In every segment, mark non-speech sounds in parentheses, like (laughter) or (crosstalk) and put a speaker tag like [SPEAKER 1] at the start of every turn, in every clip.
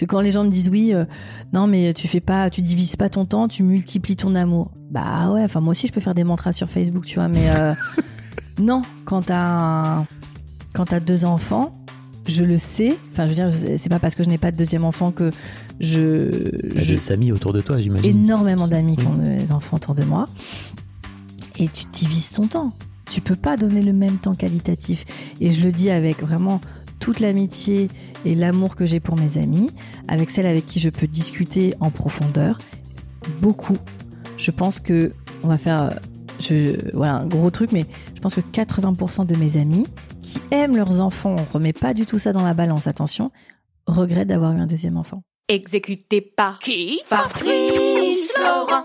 [SPEAKER 1] C'est quand les gens me disent oui, euh, non mais tu fais pas, tu divises pas ton temps, tu multiplies ton amour. Bah ouais, enfin moi aussi je peux faire des mantras sur Facebook, tu vois, mais euh, (laughs) non, quand t'as quand t'as deux enfants, je le sais. Enfin, je veux dire, c'est pas parce que je n'ai pas de deuxième enfant que je,
[SPEAKER 2] T'as
[SPEAKER 1] je
[SPEAKER 2] des amis autour de toi, j'imagine.
[SPEAKER 1] énormément d'amis qui ont des enfants autour de moi. Et tu divises ton temps. Tu peux pas donner le même temps qualitatif. Et je le dis avec vraiment toute l'amitié et l'amour que j'ai pour mes amis, avec celles avec qui je peux discuter en profondeur. Beaucoup. Je pense que on va faire euh, voilà, un gros truc, mais je pense que 80% de mes amis qui aiment leurs enfants, on remet pas du tout ça dans la balance, attention, regrettent d'avoir eu un deuxième enfant.
[SPEAKER 3] Exécuté par qui? Fabrice Florent.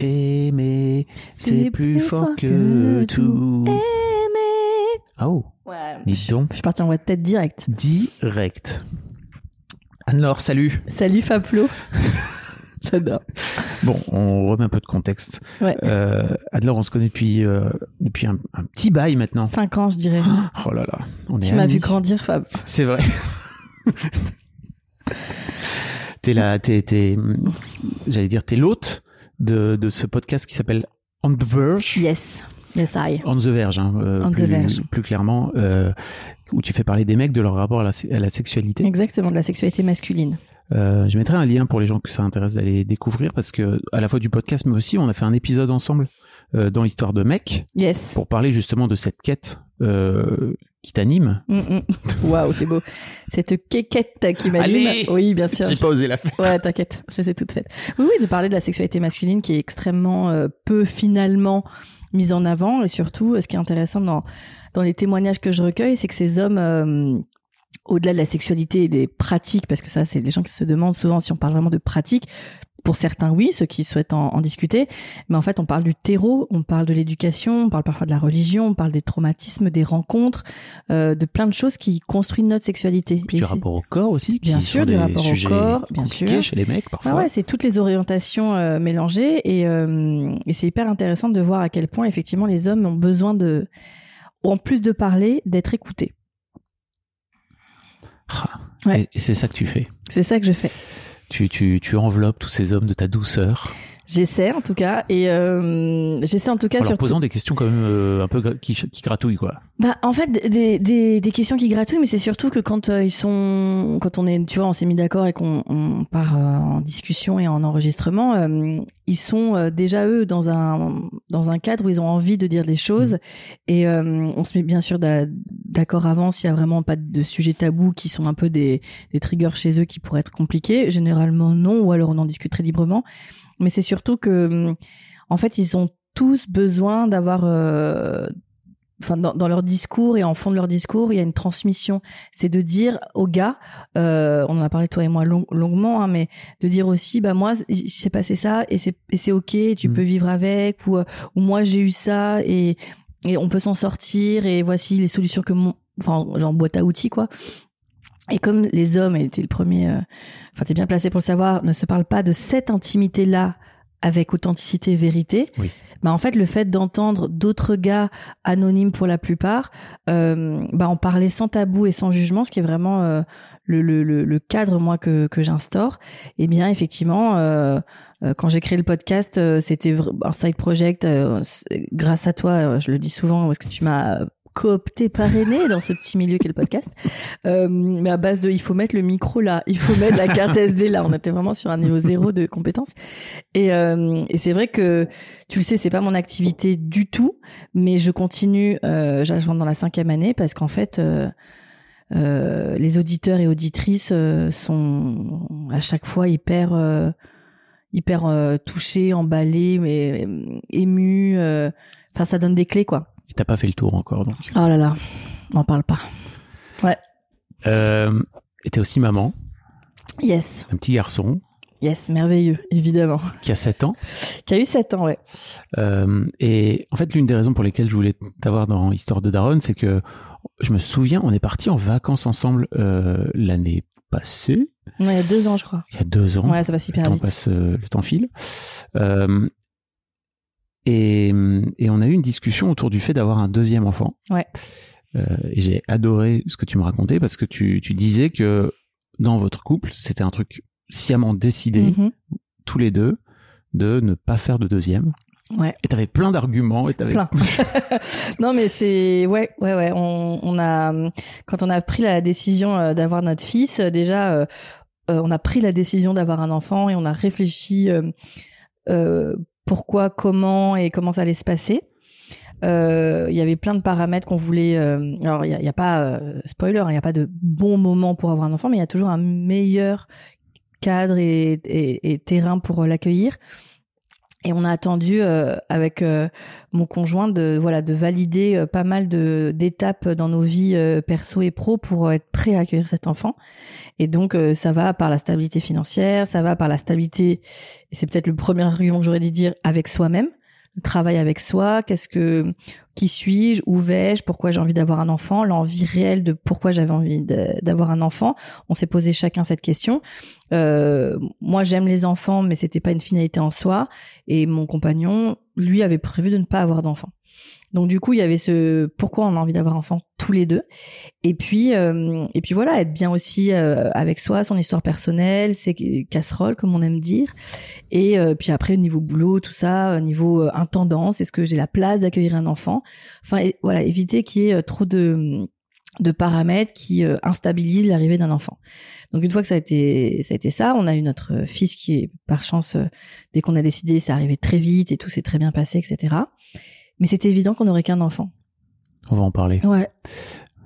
[SPEAKER 4] Aimer, c'est plus fort que tout.
[SPEAKER 1] Aimer.
[SPEAKER 4] Oh,
[SPEAKER 1] Ouais.
[SPEAKER 4] dis donc.
[SPEAKER 1] Je suis partie en voie de tête direct.
[SPEAKER 4] Direct. Anne-Laure, salut.
[SPEAKER 1] Salut Fablo. (laughs) J'adore.
[SPEAKER 4] Bon, on remet un peu de contexte.
[SPEAKER 1] Ouais.
[SPEAKER 4] Euh, Anne-Laure, on se connaît depuis, euh, depuis un, un petit bail maintenant.
[SPEAKER 1] Cinq ans, je dirais. (gasps)
[SPEAKER 4] Oh là là, on
[SPEAKER 1] tu m'as vu grandir, Fab.
[SPEAKER 4] C'est vrai. (laughs) t'es là, t'es, j'allais dire, t'es l'hôte de, de ce podcast qui s'appelle On the Verge.
[SPEAKER 1] Yes. Yes, I.
[SPEAKER 4] On the Verge, hein, euh,
[SPEAKER 1] On the
[SPEAKER 4] plus,
[SPEAKER 1] Verge.
[SPEAKER 4] plus clairement, euh, où tu fais parler des mecs de leur rapport à la, à la sexualité.
[SPEAKER 1] Exactement, de la sexualité masculine.
[SPEAKER 4] Euh, je mettrai un lien pour les gens que ça intéresse d'aller découvrir parce que à la fois du podcast mais aussi on a fait un épisode ensemble dans l'histoire de mecs
[SPEAKER 1] Yes.
[SPEAKER 4] pour parler justement de cette quête euh, qui t'anime.
[SPEAKER 1] Mm, mm. (laughs) Waouh, c'est beau. Cette quéquette qui m'anime. Oui, bien sûr.
[SPEAKER 4] J'ai pas osé la faire.
[SPEAKER 1] Ouais, t'inquiète, je les ai toutes faites. Oui, oui, de parler de la sexualité masculine qui est extrêmement euh, peu finalement mise en avant et surtout, euh, ce qui est intéressant dans dans les témoignages que je recueille, c'est que ces hommes euh, au-delà de la sexualité et des pratiques, parce que ça, c'est les gens qui se demandent souvent si on parle vraiment de pratiques. Pour certains, oui, ceux qui souhaitent en, en discuter. Mais en fait, on parle du terreau, on parle de l'éducation, on parle parfois de la religion, on parle des traumatismes, des rencontres, euh, de plein de choses qui construisent notre sexualité.
[SPEAKER 4] Puis
[SPEAKER 1] Et
[SPEAKER 4] du rapport au corps aussi.
[SPEAKER 1] Bien
[SPEAKER 4] qui
[SPEAKER 1] sûr,
[SPEAKER 4] sont
[SPEAKER 1] du
[SPEAKER 4] des
[SPEAKER 1] rapport au corps, bien sûr.
[SPEAKER 4] chez les mecs parfois.
[SPEAKER 1] Ah ouais, c'est toutes les orientations euh, mélangées et, euh, et c'est hyper intéressant de voir à quel point effectivement les hommes ont besoin de, en plus de parler, d'être écoutés.
[SPEAKER 4] Ah.
[SPEAKER 1] Ouais.
[SPEAKER 4] Et c'est ça que tu fais.
[SPEAKER 1] C'est ça que je fais.
[SPEAKER 4] Tu, tu, tu enveloppes tous ces hommes de ta douceur.
[SPEAKER 1] J'essaie en tout cas, et euh, j'essaie en tout cas
[SPEAKER 4] En
[SPEAKER 1] sur.
[SPEAKER 4] posant des questions quand même euh, un peu qui, qui gratouillent, quoi.
[SPEAKER 1] Bah, en fait, des, des, des questions qui gratouillent, mais c'est surtout que quand euh, ils sont, quand on est, tu vois, on s'est mis d'accord et qu'on on part euh, en discussion et en enregistrement, euh, ils sont euh, déjà eux dans un dans un cadre où ils ont envie de dire des choses et euh, on se met bien sûr d'a- d'accord avant s'il y a vraiment pas de sujets tabous qui sont un peu des des triggers chez eux qui pourraient être compliqués. Généralement non, ou alors on en discute très librement. Mais c'est surtout que, hum, en fait, ils ont tous besoin d'avoir euh, enfin dans, dans leur discours et en fond de leur discours, il y a une transmission. C'est de dire aux gars, euh, on en a parlé toi et moi long- longuement, hein, mais de dire aussi, bah moi il s'est passé ça et c'est ok, tu
[SPEAKER 4] Mm.
[SPEAKER 1] peux vivre avec ou euh, ou moi j'ai eu ça et et on peut s'en sortir et voici les solutions que mon, enfin genre boîte à outils quoi. Et comme les hommes, et t'es le premier, euh, enfin t'es bien placé pour le savoir, ne se parlent pas de cette intimité-là avec authenticité et vérité,
[SPEAKER 4] Oui.
[SPEAKER 1] bah en fait le fait d'entendre d'autres gars anonymes pour la plupart, euh, bah en parler sans tabou et sans jugement, ce qui est vraiment euh, le, le, le, cadre moi que, que j'instaure, et bien effectivement euh, euh, quand j'ai créé le podcast, c'était un side project grâce à toi, je le dis souvent parce que tu m'as coopté, parrainé dans ce petit milieu qu'est le podcast. Euh, mais à base de, il faut mettre le micro là, il faut mettre la carte SD là. On était vraiment sur un niveau zéro de compétences. Et, euh, et c'est vrai que tu le sais, c'est pas mon activité du tout, mais je continue. Euh, rentre dans la cinquième année parce qu'en fait. Euh, euh, les auditeurs et auditrices euh, sont à chaque fois hyper euh, hyper touchés, emballés, mais émus. Enfin, ça donne des clés, quoi.
[SPEAKER 4] Et t'as pas fait le tour encore, donc.
[SPEAKER 1] Oh là là, m'en parle pas.
[SPEAKER 4] Euh, et t'es aussi maman,
[SPEAKER 1] Yes,
[SPEAKER 4] un petit garçon
[SPEAKER 1] yes, merveilleux, évidemment.
[SPEAKER 4] qui a 7 ans.
[SPEAKER 1] Qui a eu 7 ans, ouais.
[SPEAKER 4] Euh, et en fait, l'une des raisons pour lesquelles je voulais t'avoir dans Histoire de Daron, c'est que je me souviens, on est partis en vacances ensemble euh, l'année passée,
[SPEAKER 1] Ouais, il y a deux ans, je crois.
[SPEAKER 4] il y a deux ans.
[SPEAKER 1] Ouais, ça passe
[SPEAKER 4] le
[SPEAKER 1] hyper
[SPEAKER 4] temps
[SPEAKER 1] vite.
[SPEAKER 4] passe, euh, le temps file. Euh, et, et on a eu une discussion autour du fait d'avoir un deuxième enfant.
[SPEAKER 1] Ouais.
[SPEAKER 4] Euh, et j'ai adoré ce que tu me racontais parce que tu, tu disais que dans votre couple, c'était un truc sciemment décidé,
[SPEAKER 1] Mhm.
[SPEAKER 4] tous les deux, de ne pas faire de deuxième.
[SPEAKER 1] Ouais.
[SPEAKER 4] Et t'avais plein d'arguments et t'avais
[SPEAKER 1] Plein. (laughs) (laughs) non, mais c'est ouais, ouais, ouais. On, on a quand on a pris la décision euh, d'avoir notre fils, euh, déjà, euh, euh, on a pris la décision d'avoir un enfant et on a réfléchi euh, euh, pourquoi, comment et comment ça allait se passer. Euh, Il y avait plein de paramètres qu'on voulait. euh, alors, il n'y a, pas euh, spoiler, hein, il n'y a pas de bon moment pour avoir un enfant, mais il y a toujours un meilleur cadre et, terrain pour l'accueillir. Et on a attendu avec mon conjoint de voilà de valider euh, pas mal de d'étapes dans nos vies euh, perso et pro pour euh, être prêt à accueillir cet enfant. Et donc ça va par la stabilité financière, ça va par la stabilité et c'est peut-être le premier argument que j'aurais dû dire avec soi-même, travail avec soi, qu'est-ce que qui suis-je, où vais-je, pourquoi j'ai envie d'avoir un enfant, l'envie réelle de pourquoi j'avais envie d'avoir un enfant. On s'est posé chacun cette question. Euh, moi j'aime les enfants mais c'était pas une finalité en soi et mon compagnon, lui, avait prévu de ne pas avoir d'enfant. Donc du coup, il y avait ce pourquoi on a envie d'avoir enfant tous les deux? Et puis euh, et puis voilà, être bien aussi euh, avec soi, son histoire personnelle, ses casseroles comme on aime dire. Et euh, puis après au niveau boulot, tout ça, au niveau intendance, est-ce que j'ai la place d'accueillir un enfant? Enfin voilà, éviter qu'il y ait trop de de paramètres qui instabilisent l'arrivée d'un enfant. Donc une fois que ça a été ça a été ça, on a eu notre fils qui est par chance dès qu'on a décidé, c'est arrivé très vite et tout s'est très bien passé, etc. Mais c'était évident qu'on n'aurait qu'un enfant.
[SPEAKER 4] On va en parler.
[SPEAKER 1] Ouais.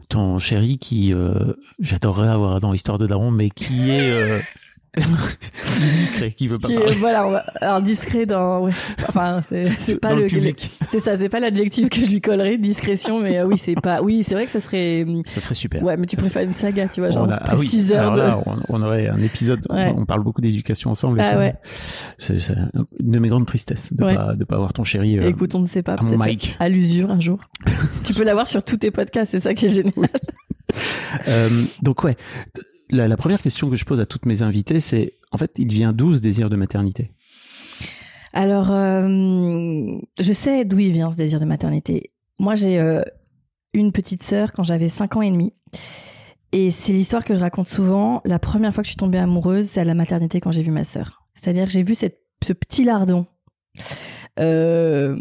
[SPEAKER 4] Ton chéri qui, euh, j'adorerais avoir dans Histoire de Daron, mais qui est euh, (laughs) (laughs) discret, qui veut pas
[SPEAKER 1] Qui
[SPEAKER 4] parler.
[SPEAKER 1] voilà, va- alors discret dans, ouais. enfin c'est (laughs) pas
[SPEAKER 4] dans
[SPEAKER 1] le,
[SPEAKER 4] le public.
[SPEAKER 1] c'est ça, c'est pas l'adjectif que je lui collerais, discrétion, mais euh, oui c'est pas, oui c'est vrai que ça serait,
[SPEAKER 4] Ça serait super.
[SPEAKER 1] ouais mais tu
[SPEAKER 4] Ça
[SPEAKER 1] préfères une saga, tu vois, genre
[SPEAKER 4] On a- ah oui.
[SPEAKER 1] 6 heures de,
[SPEAKER 4] là, on, on aurait un épisode.
[SPEAKER 1] Ouais.
[SPEAKER 4] On parle beaucoup d'éducation ensemble. et
[SPEAKER 1] Ah ouais.
[SPEAKER 4] C'est une de mes grandes tristesses de pas de pas avoir ton chéri. euh,
[SPEAKER 1] Écoute, on ne sait pas,
[SPEAKER 4] à mic.
[SPEAKER 1] à l'usure un jour. tu peux l'avoir sur tous tes podcasts, c'est ça qui est génial. (laughs)
[SPEAKER 4] Euh, donc ouais, la, première question que je pose à toutes mes invitées, c'est en fait, il vient d'où ce désir de maternité?
[SPEAKER 1] Alors, euh, je sais d'où il vient ce désir de maternité. Moi, j'ai euh, une petite sœur quand j'avais 5 ans et demi. Et c'est l'histoire que je raconte souvent. La première fois que je suis tombée amoureuse, c'est à la maternité quand j'ai vu ma sœur. C'est-à-dire que j'ai vu cette, ce petit lardon Euh,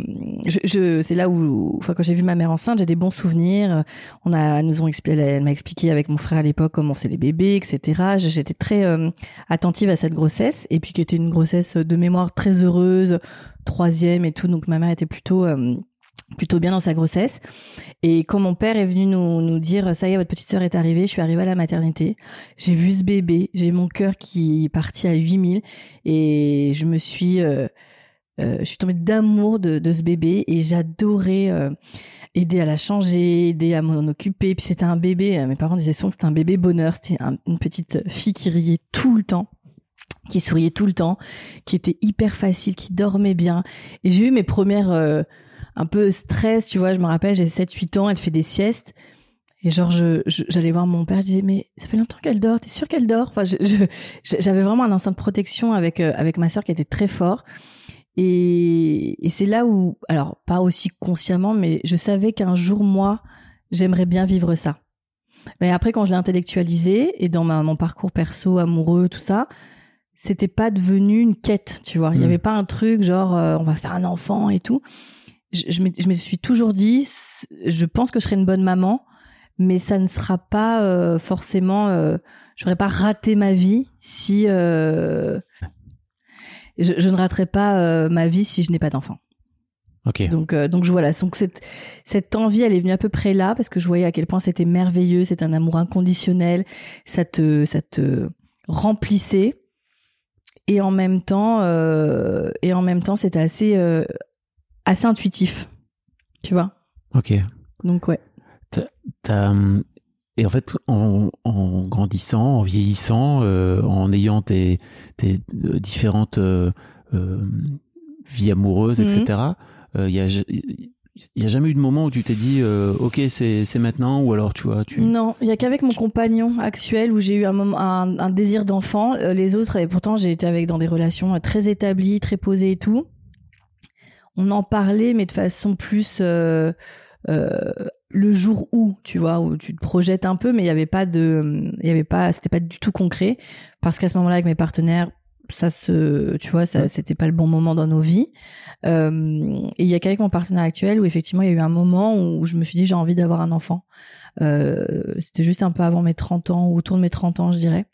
[SPEAKER 1] je, c'est là où, quand j'ai vu ma mère enceinte, j'ai des bons souvenirs. On a, nous ont expliqué, elle m'a expliqué avec mon frère à l'époque comment c'est les bébés, etc. J'étais très euh, attentive à cette grossesse, et puis qui était une grossesse de mémoire très heureuse, troisième et tout. Donc ma mère était plutôt euh, plutôt bien dans sa grossesse. Et quand mon père est venu nous, nous dire ça y est votre petite sœur est arrivée, je suis arrivée à la maternité, j'ai vu ce bébé, j'ai mon cœur qui est parti à 8000 et je me suis euh, je suis tombée d'amour de, ce bébé et j'adorais euh, aider à la changer, aider à m'en occuper. Puis c'était un bébé, euh, mes parents disaient souvent que c'était un bébé bonheur, c'était un- une petite fille qui riait tout le temps qui souriait tout le temps, qui était hyper facile, qui dormait bien. Et j'ai eu mes premières un peu stress, tu vois, je me rappelle, j'ai 7-8 ans, elle fait des siestes. Et genre, je, je- j'allais voir mon père, je disais, mais ça fait longtemps qu'elle dort, t'es sûr qu'elle dort? Enfin, j'avais vraiment un instinct de protection avec, avec ma sœur qui était très fort. Et, et c'est là où, alors pas aussi consciemment, mais je savais qu'un jour, moi, j'aimerais bien vivre ça. Mais après, quand je l'ai intellectualisé et dans ma, mon parcours perso, amoureux, tout ça, c'était pas devenu une quête, tu vois. Il y
[SPEAKER 4] Mm.
[SPEAKER 1] avait pas un truc genre euh, on va faire un enfant et tout. Je, je, me, je me suis toujours dit, je pense que je serai une bonne maman, mais ça ne sera pas euh, forcément. Euh, J'aurais pas raté ma vie si euh, je, je ne raterai pas euh, ma vie si je n'ai pas d'enfant.
[SPEAKER 4] Ok.
[SPEAKER 1] Donc, euh, donc je voilà. Donc cette cette envie, elle est venue à peu près là parce que je voyais à quel point c'était merveilleux. C'est un amour inconditionnel. Ça te ça te remplissait et en même temps euh, et en même temps c'était assez euh, assez intuitif. Tu vois?
[SPEAKER 4] Ok.
[SPEAKER 1] Donc ouais.
[SPEAKER 4] T'as, hum, et en fait, en, en grandissant, en vieillissant, euh, en ayant tes, tes euh, différentes euh, euh, vies amoureuses,
[SPEAKER 1] Mhm.
[SPEAKER 4] etc., il y a, il y a jamais eu de moment où tu t'es dit, ok, c'est, maintenant, ou alors tu vois, tu.
[SPEAKER 1] Non, il y a qu'avec mon compagnon actuel où j'ai eu un, moment, un, un désir d'enfant. Les autres, et pourtant j'ai été avec dans des relations très établies, très posées et tout. On en parlait, mais de façon plus euh, le jour où, tu vois, où tu te projettes un peu, mais il y avait pas de, il y avait pas, c'était pas du tout concret parce qu'à ce moment-là avec mes partenaires, ça se, tu vois, ça, c'était pas le bon moment dans nos vies. Euh, et il y a qu'avec mon partenaire actuel où effectivement il y a eu un moment où je me suis dit j'ai envie d'avoir un enfant. Euh, c'était juste un peu avant mes 30 ans, ou autour de mes 30 ans, je dirais.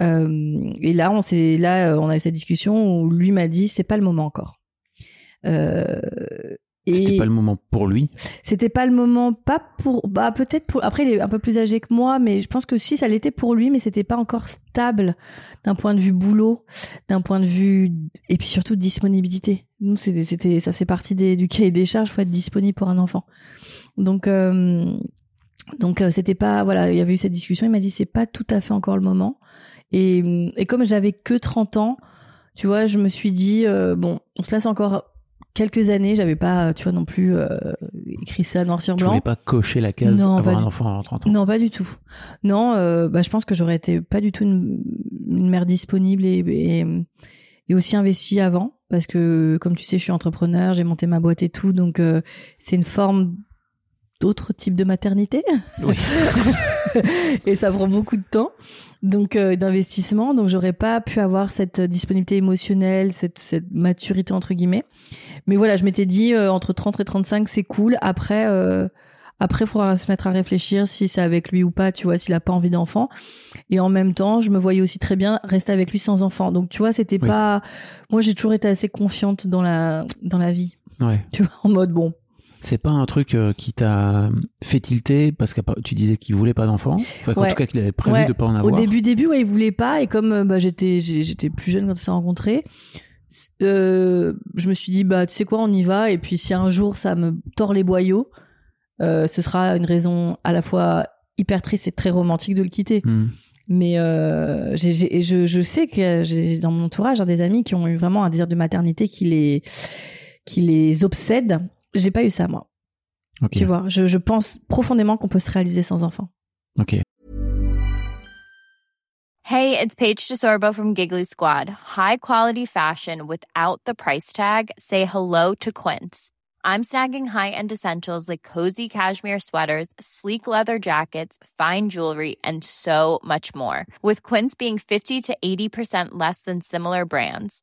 [SPEAKER 1] Euh, et là, on s'est, là, on a eu cette discussion où lui m'a dit, c'est pas le moment encore. Euh,
[SPEAKER 4] C'était pas le moment pour lui.
[SPEAKER 1] c'était pas le moment, pas pour, bah peut-être pour. Après, il est un peu plus âgé que moi, mais je pense que si ça l'était pour lui, mais c'était pas encore stable d'un point de vue boulot, d'un point de vue et puis surtout disponibilité. Nous, c'était, c'était, ça fait partie des, du cahier des charges, faut être disponible pour un enfant. Donc, euh, donc euh, c'était pas, voilà, il y avait eu cette discussion. Il m'a dit c'est pas tout à fait encore le moment. Et, et comme j'avais que 30 ans, tu vois, je me suis dit euh, bon, on se laisse encore quelques années. J'avais pas, tu vois, non plus euh, écrit ça noir sur
[SPEAKER 4] Tu
[SPEAKER 1] blanc.
[SPEAKER 4] voulais pas cocher la case
[SPEAKER 1] Non,
[SPEAKER 4] avoir un
[SPEAKER 1] du-
[SPEAKER 4] enfant à 30 ans.
[SPEAKER 1] Non, pas du tout. Non, euh, bah, je pense que j'aurais été pas du tout une, une mère disponible et, et, et aussi investie avant. Parce que, comme tu sais, je suis entrepreneur, j'ai monté ma boîte et tout. Donc, euh, c'est une forme d'autre type de maternité.
[SPEAKER 4] Oui. (laughs)
[SPEAKER 1] et ça prend beaucoup de temps. Donc, euh, d'investissement. Donc, j'aurais pas pu avoir cette disponibilité émotionnelle, cette, cette maturité, entre guillemets. Mais voilà, je m'étais dit, euh, entre 30 et 35, c'est cool. Après, euh, après, il faudra se mettre à réfléchir si c'est avec lui ou pas, tu vois, s'il a pas envie d'enfant. Et en même temps, je me voyais aussi très bien rester avec lui sans enfant. Donc, tu vois, c'était
[SPEAKER 4] Oui.
[SPEAKER 1] pas. Moi, j'ai toujours été assez confiante dans la dans la vie.
[SPEAKER 4] Ouais.
[SPEAKER 1] Tu vois, en mode bon.
[SPEAKER 4] C'est pas un truc euh, qui t'a fait tilter parce que tu disais qu'il voulait pas d'enfant. Enfin, en tout cas, qu'il avait prévu
[SPEAKER 1] Ouais.
[SPEAKER 4] de pas en
[SPEAKER 1] Au
[SPEAKER 4] avoir.
[SPEAKER 1] début, début, ouais, il voulait pas. Et comme euh, bah, j'étais j'étais plus jeune quand on s'est rencontrés, euh, je me suis dit bah tu sais quoi, on y va. Et puis si un jour ça me tord les boyaux, ce sera une raison à la fois hyper triste et très romantique de le quitter.
[SPEAKER 4] Hmm.
[SPEAKER 1] Mais euh, je sais que j'ai dans mon entourage hein, des amis qui ont eu vraiment un désir de maternité qui les, qui les obsède. J'ai pas eu ça, moi.
[SPEAKER 4] Ok.
[SPEAKER 1] Tu vois, je, je pense profondément qu'on peut se réaliser sans enfant.
[SPEAKER 4] Ok.
[SPEAKER 3] Hey, it's Paige DeSorbo from Giggly Squad. High quality fashion without the price tag. Say hello to Quince. I'm snagging high-end essentials like cozy cashmere sweaters, sleek leather jackets, fine jewelry, and so much more. With Quince being 50 to 80% less than similar brands.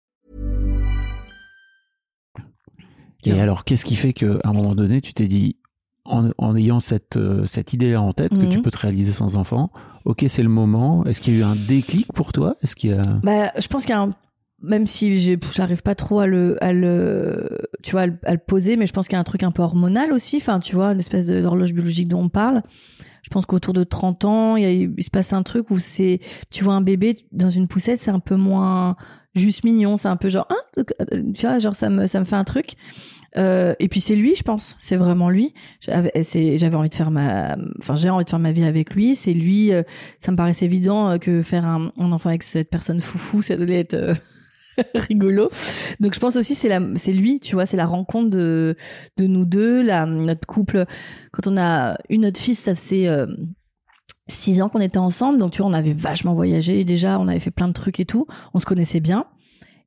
[SPEAKER 4] Et alors, qu'est-ce qui fait qu'à un moment donné, tu t'es dit, en, en ayant cette, euh, cette idée-là en tête, que tu
[SPEAKER 1] Mhm.
[SPEAKER 4] peux te réaliser sans enfant, ok, c'est le moment. Est-ce qu'il y a eu un déclic pour toi? Est-ce qu'il y a...
[SPEAKER 1] Bah, je pense qu'il y a un même si j'arrive pas trop à le, à le, tu vois, à le, à le poser, mais je pense qu'il y a un truc un peu hormonal aussi. Enfin, tu vois, une espèce d'horloge biologique dont on parle. Je pense qu'autour de 30 ans, il, y a, il se passe un truc où c'est, tu vois, un bébé dans une poussette, c'est un peu moins juste mignon. C'est un peu genre, hein, tu vois, genre ça me, ça me fait un truc. Euh, et puis c'est lui, je pense. C'est vraiment lui. J'avais envie de faire ma, enfin j'ai envie de faire ma vie avec lui. C'est lui. euh, ça me paraissait évident euh, que faire un, un enfant avec cette personne foufou, ça devait être euh, (laughs) rigolo. Donc je pense aussi c'est la, c'est lui. Tu vois, c'est la rencontre de de nous deux, la notre couple. Quand on a eu notre fils, ça faisait euh, six ans qu'on était ensemble. Donc tu vois, on avait vachement voyagé déjà. On avait fait plein de trucs et tout. On se connaissait bien.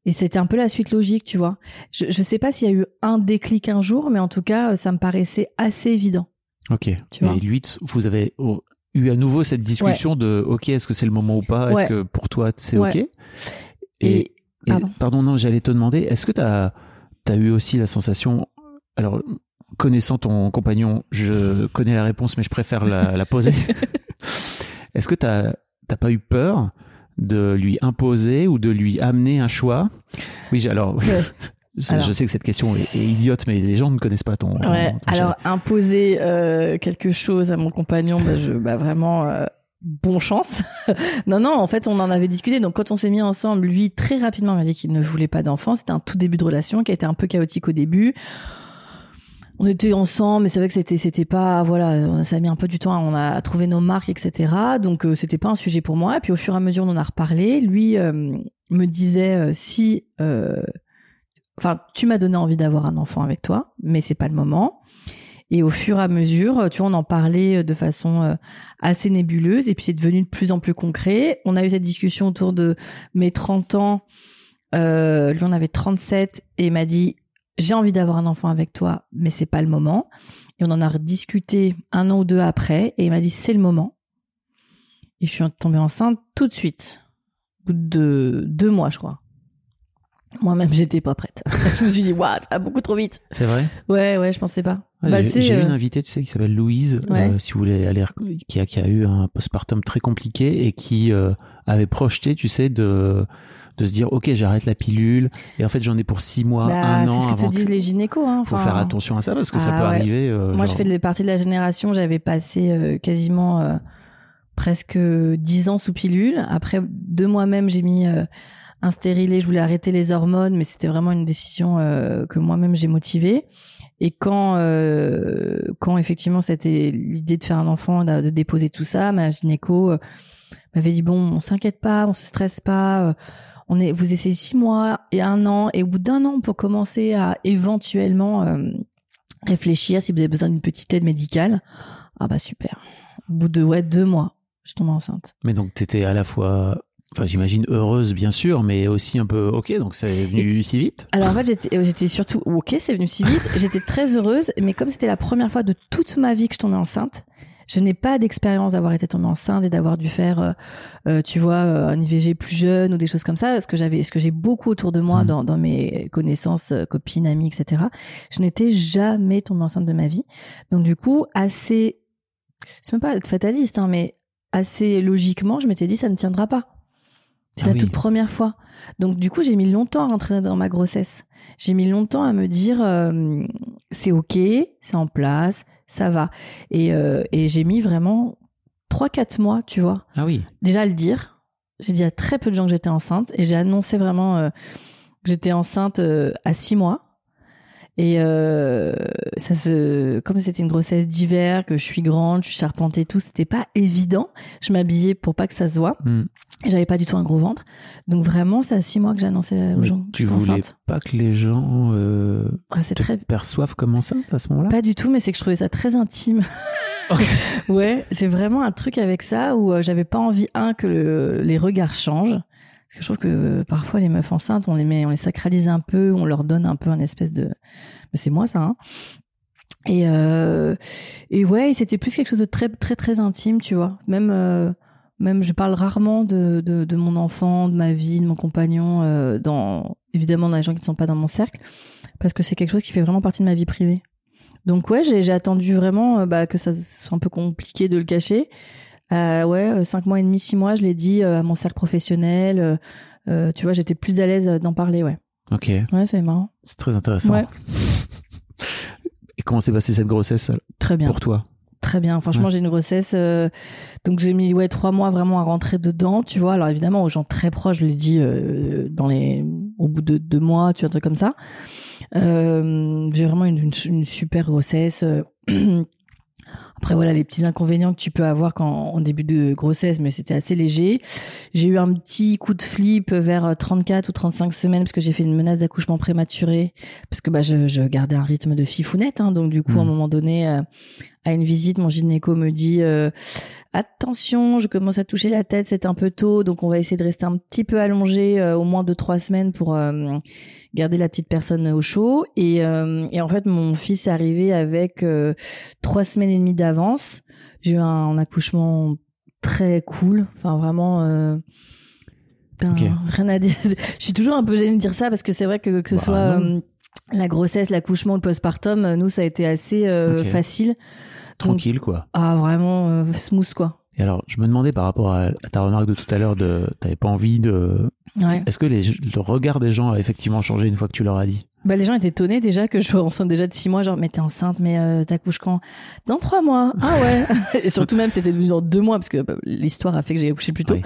[SPEAKER 1] Et c'était un peu la suite logique, tu vois. Je, je sais pas s'il y a eu un déclic un jour, mais en tout cas, ça me paraissait assez évident.
[SPEAKER 4] Ok.
[SPEAKER 1] Tu vois.
[SPEAKER 4] Et lui, vous avez eu à nouveau cette discussion de, ok, est-ce que c'est le moment ou pas? Est-ce que pour toi, c'est
[SPEAKER 1] Ouais.
[SPEAKER 4] ok? Et,
[SPEAKER 1] Et,
[SPEAKER 4] et-
[SPEAKER 1] pardon.
[SPEAKER 4] pardon, non, j'allais te demander, est-ce que tu as, eu aussi la sensation, alors connaissant ton compagnon, je connais la réponse, mais je préfère la, la poser. (laughs) est-ce que tu n'as pas eu peur de lui imposer ou de lui amener un choix? Oui, alors,
[SPEAKER 1] Ouais. (laughs)
[SPEAKER 4] je,
[SPEAKER 1] Alors.
[SPEAKER 4] je sais que cette question est, est idiote, mais les gens ne connaissent pas ton. ton-
[SPEAKER 1] Ouais.
[SPEAKER 4] ton
[SPEAKER 1] Alors imposer euh, quelque chose à mon compagnon, bah, je, bah vraiment euh, bon chance. (laughs) non non, en fait on en avait discuté. Donc quand on s'est mis ensemble, lui très rapidement m'a dit qu'il ne voulait pas d'enfant. C'était un tout début de relation qui a été un peu chaotique au début. On était ensemble, mais c'est vrai que c'était c'était pas voilà, ça a mis un peu du temps, on a trouvé nos marques, etc. Donc euh, c'était pas un sujet pour moi. Et puis au fur et à mesure, on en a reparlé. Lui euh, me disait euh, si, enfin, tu m'as donné envie d'avoir un enfant avec toi, mais c'est pas le moment. Et au fur et à mesure, tu vois, on en parlait de façon euh, assez nébuleuse, et puis c'est devenu de plus en plus concret. On a eu cette discussion autour de mes 30 ans. Euh, lui, on avait 37, et il m'a dit j'ai envie d'avoir un enfant avec toi, mais c'est pas le moment. Et on en a rediscuté un an ou deux après, et il m'a dit c'est le moment. Et je suis tombée enceinte tout de suite, au bout de deux mois, je crois. Moi-même, j'étais pas prête. (laughs) je me suis dit, waouh, ça va beaucoup trop vite.
[SPEAKER 4] C'est vrai
[SPEAKER 1] Ouais, ouais, je pensais pas.
[SPEAKER 4] Ouais,
[SPEAKER 1] Bah,
[SPEAKER 4] j'ai
[SPEAKER 1] sais,
[SPEAKER 4] j'ai
[SPEAKER 1] euh,
[SPEAKER 4] une invitée, tu sais, qui s'appelle Louise,
[SPEAKER 1] Ouais.
[SPEAKER 4] euh, si vous voulez aller, qui a, qui a eu un postpartum très compliqué et qui euh, avait projeté, tu sais, de, de se dire, ok, j'arrête la pilule, et en fait, j'en ai pour six mois,
[SPEAKER 1] bah,
[SPEAKER 4] un an
[SPEAKER 1] c'est ce que te disent les gynécos. Hein.
[SPEAKER 4] Faut faire attention à ça parce que ça
[SPEAKER 1] Ah
[SPEAKER 4] peut
[SPEAKER 1] ouais.
[SPEAKER 4] arriver. euh,
[SPEAKER 1] Moi, je fais de- partie de la génération, j'avais passé euh, quasiment euh, presque dix ans sous pilule. Après, de moi-même, j'ai mis un je voulais arrêter les hormones, mais c'était vraiment une décision euh, que moi-même j'ai motivée. Et quand, euh, quand effectivement c'était l'idée de faire un enfant, de, déposer tout ça, ma gynéco euh, m'avait dit bon, on s'inquiète pas, on se stresse pas, on est, vous essayez six mois et un an, et au bout d'un an, peut commencer à éventuellement réfléchir si vous avez besoin d'une petite aide médicale. Ah bah super. Au bout de ouais deux mois, je tombe enceinte.
[SPEAKER 4] Mais donc, t'étais à la fois, enfin, j'imagine heureuse, bien sûr, mais aussi un peu, ok, donc ça est venu si vite.
[SPEAKER 1] Alors en fait, j'étais, euh, j'étais surtout ok, c'est venu si vite. (laughs) J'étais très heureuse, mais comme c'était la première fois de toute ma vie que je tombais enceinte, je n'ai pas d'expérience d'avoir été tombée enceinte et d'avoir dû faire, euh, euh, tu vois, un IVG plus jeune ou des choses comme ça. Ce que j'avais, ce que j'ai beaucoup autour de moi
[SPEAKER 4] Mhm.
[SPEAKER 1] dans, dans mes connaissances, copines, amies, etc. Je n'étais jamais tombée enceinte de ma vie. Donc du coup, assez, c'est même pas fataliste, hein, mais assez logiquement, je m'étais dit ça ne tiendra pas. C'est
[SPEAKER 4] Ah
[SPEAKER 1] la
[SPEAKER 4] oui.
[SPEAKER 1] toute première fois. Donc du coup, j'ai mis longtemps à rentrer dans ma grossesse. J'ai mis longtemps à me dire euh, c'est ok, c'est en place, ça va. Et, euh, et j'ai mis vraiment trois quatre mois, tu vois.
[SPEAKER 4] Ah oui.
[SPEAKER 1] Déjà à le dire. J'ai dit à très peu de gens que j'étais enceinte et j'ai annoncé vraiment euh, que j'étais enceinte euh, à six mois. Et euh, ça se, comme c'était une grossesse d'hiver, que je suis grande, je suis charpentée et tout, c'était pas évident. Je m'habillais pour pas que ça se voit.
[SPEAKER 4] Hmm.
[SPEAKER 1] Et j'avais pas du tout un gros ventre. Donc vraiment, c'est à six mois que j'annonçais aux
[SPEAKER 4] Mais
[SPEAKER 1] gens.
[SPEAKER 4] tu voulais
[SPEAKER 1] enceinte.
[SPEAKER 4] pas que les gens euh,
[SPEAKER 1] Ouais,
[SPEAKER 4] te
[SPEAKER 1] très
[SPEAKER 4] perçoivent comme enceinte à ce moment-là?
[SPEAKER 1] Pas du tout, mais c'est que je trouvais ça très intime. (laughs) (laughs) ouais, j'ai vraiment un truc avec ça où euh, j'avais pas envie un que le- les regards changent. Parce que je trouve que euh, parfois les meufs enceintes, on les met, on les sacralise un peu, on leur donne un peu un espèce de. Mais c'est moi ça. Hein. Et euh, et ouais, c'était plus quelque chose de très très très intime, tu vois. Même euh, même je parle rarement de, de mon enfant, de ma vie, de mon compagnon, dans évidemment dans les gens qui ne sont pas dans mon cercle, parce que c'est quelque chose qui fait vraiment partie de ma vie privée. Donc ouais, j'ai attendu vraiment bah, que ça soit un peu compliqué de le cacher. Euh, ouais, euh, cinq mois et demi, six mois, je l'ai dit euh, à mon cercle professionnel. euh, tu vois, j'étais plus à l'aise d'en parler, ouais.
[SPEAKER 4] Ok,
[SPEAKER 1] Ouais, c'est marrant.
[SPEAKER 4] c'est très intéressant.
[SPEAKER 1] Ouais. (laughs)
[SPEAKER 4] Et comment s'est passée cette grossesse
[SPEAKER 1] Très bien.
[SPEAKER 4] pour toi?
[SPEAKER 1] Très bien. Franchement,
[SPEAKER 4] Ouais.
[SPEAKER 1] j'ai une grossesse. euh, donc, j'ai mis ouais, trois mois vraiment à rentrer dedans, tu vois. Alors, évidemment, aux gens très proches, je l'ai dit dans les, au bout de deux mois, tu vois, un truc comme ça. J'ai vraiment une, une, une super grossesse. (clears throat) euh. Après, voilà, les petits inconvénients que tu peux avoir quand, en début de grossesse, mais c'était assez léger. J'ai eu un petit coup de flip vers 34 ou 35 semaines parce que j'ai fait une menace d'accouchement prématuré parce que bah, je, je gardais un rythme de fifounette. Hein, donc, du coup, à un
[SPEAKER 4] Mhm.
[SPEAKER 1] moment donné, euh, à une visite, mon gynéco me dit euh, attention, je commence à toucher la tête, c'est un peu tôt, donc on va essayer de rester un petit peu allongé euh, au moins de trois semaines pour euh, garder la petite personne au chaud. Et, euh, et en fait, mon fils est arrivé avec euh, trois semaines et demie d'avance. J'ai eu un, accouchement très cool, enfin vraiment. Euh, ben. Rien à dire. (laughs) Je suis toujours un peu gênée de dire ça parce que c'est vrai que que ce
[SPEAKER 4] Bah,
[SPEAKER 1] soit la grossesse, l'accouchement, le postpartum, euh, nous ça a été assez euh, facile.
[SPEAKER 4] Tranquille, quoi.
[SPEAKER 1] Ah, vraiment euh, smooth, quoi.
[SPEAKER 4] Et alors, je me demandais par rapport à, à ta remarque de tout à l'heure de t'avais pas envie de.
[SPEAKER 1] Ouais.
[SPEAKER 4] Est-ce que les, le regard des gens a effectivement changé une fois que tu leur as dit?
[SPEAKER 1] Bah, les gens étaient étonnés déjà que je sois enceinte déjà de six mois. Genre, mais t'es enceinte, mais euh, t'accouches quand? Dans trois mois. Ah ouais. (laughs) Et surtout même, c'était devenu dans deux mois parce que bah, l'histoire a fait que j'ai accouché plus tôt.
[SPEAKER 4] Oui.